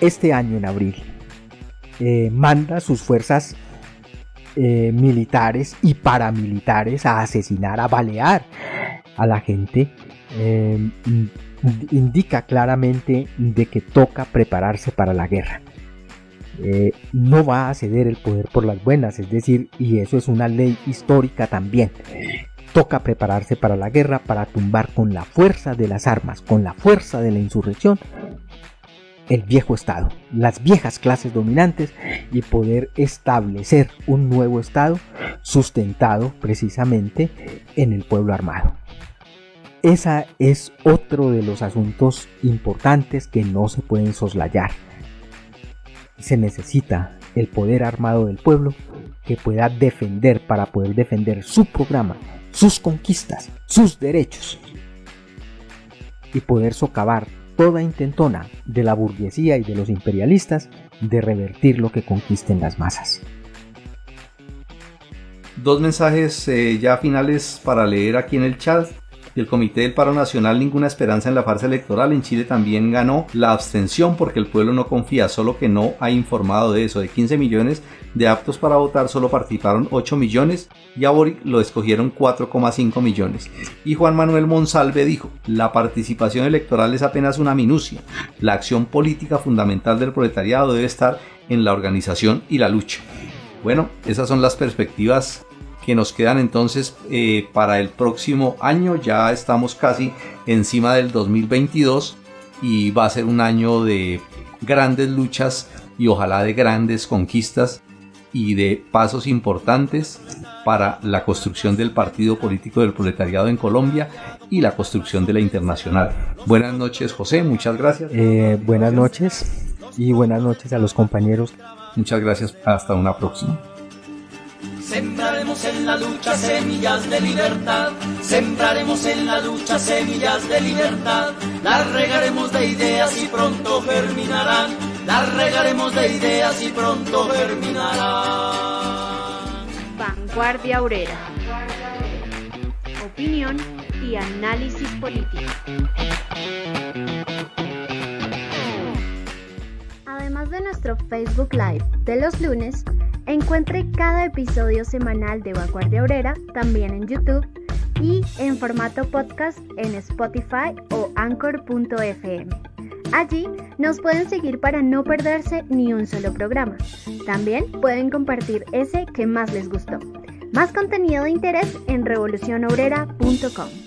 este año en abril. Eh, manda sus fuerzas eh, militares y paramilitares a asesinar, a balear a la gente, indica claramente de que toca prepararse para la guerra. No va a ceder el poder por las buenas, es decir, y eso es una ley histórica también. Toca prepararse para la guerra, para tumbar con la fuerza de las armas, con la fuerza de la insurrección, el viejo Estado, las viejas clases dominantes y poder establecer un nuevo Estado sustentado precisamente en el pueblo armado. Esa es otro de los asuntos importantes que no se pueden soslayar. Se necesita el poder armado del pueblo que pueda defender para poder defender su programa, sus conquistas, sus derechos y poder socavar toda intentona de la burguesía y de los imperialistas de revertir lo que conquisten las masas. Dos mensajes eh, ya finales para leer aquí en el chat del Comité del Paro Nacional ninguna esperanza en la farsa electoral. En Chile también ganó la abstención porque el pueblo no confía, solo que no ha informado de eso. De 15 millones de aptos para votar solo participaron 8 millones y a Boric lo escogieron 4,5 millones. Y Juan Manuel Monsalve dijo, la participación electoral es apenas una minucia. La acción política fundamental del proletariado debe estar en la organización y la lucha. Bueno, esas son las perspectivas que nos quedan entonces eh, para el próximo año. Ya estamos casi encima del 2022 y va a ser un año de grandes luchas y ojalá de grandes conquistas y de pasos importantes para la construcción del partido político del proletariado en Colombia y la construcción de la internacional. Buenas noches José, muchas gracias. Eh, buenas noches y buenas noches a los compañeros. Muchas gracias, hasta una próxima. Sembraremos en la lucha semillas de libertad, sembraremos en la lucha semillas de libertad, las regaremos de ideas y pronto germinarán, las regaremos de ideas y pronto germinarán. Vanguardia Obrera. Opinión y análisis político. De nuestro Facebook Live de los lunes, Encuentre cada episodio semanal de Vanguardia Obrera también en YouTube y en formato podcast en Spotify o anchor.fm. Allí nos pueden seguir para no perderse ni un solo programa. También pueden compartir ese que más les gustó. Más contenido de interés en revolucionobrera.com.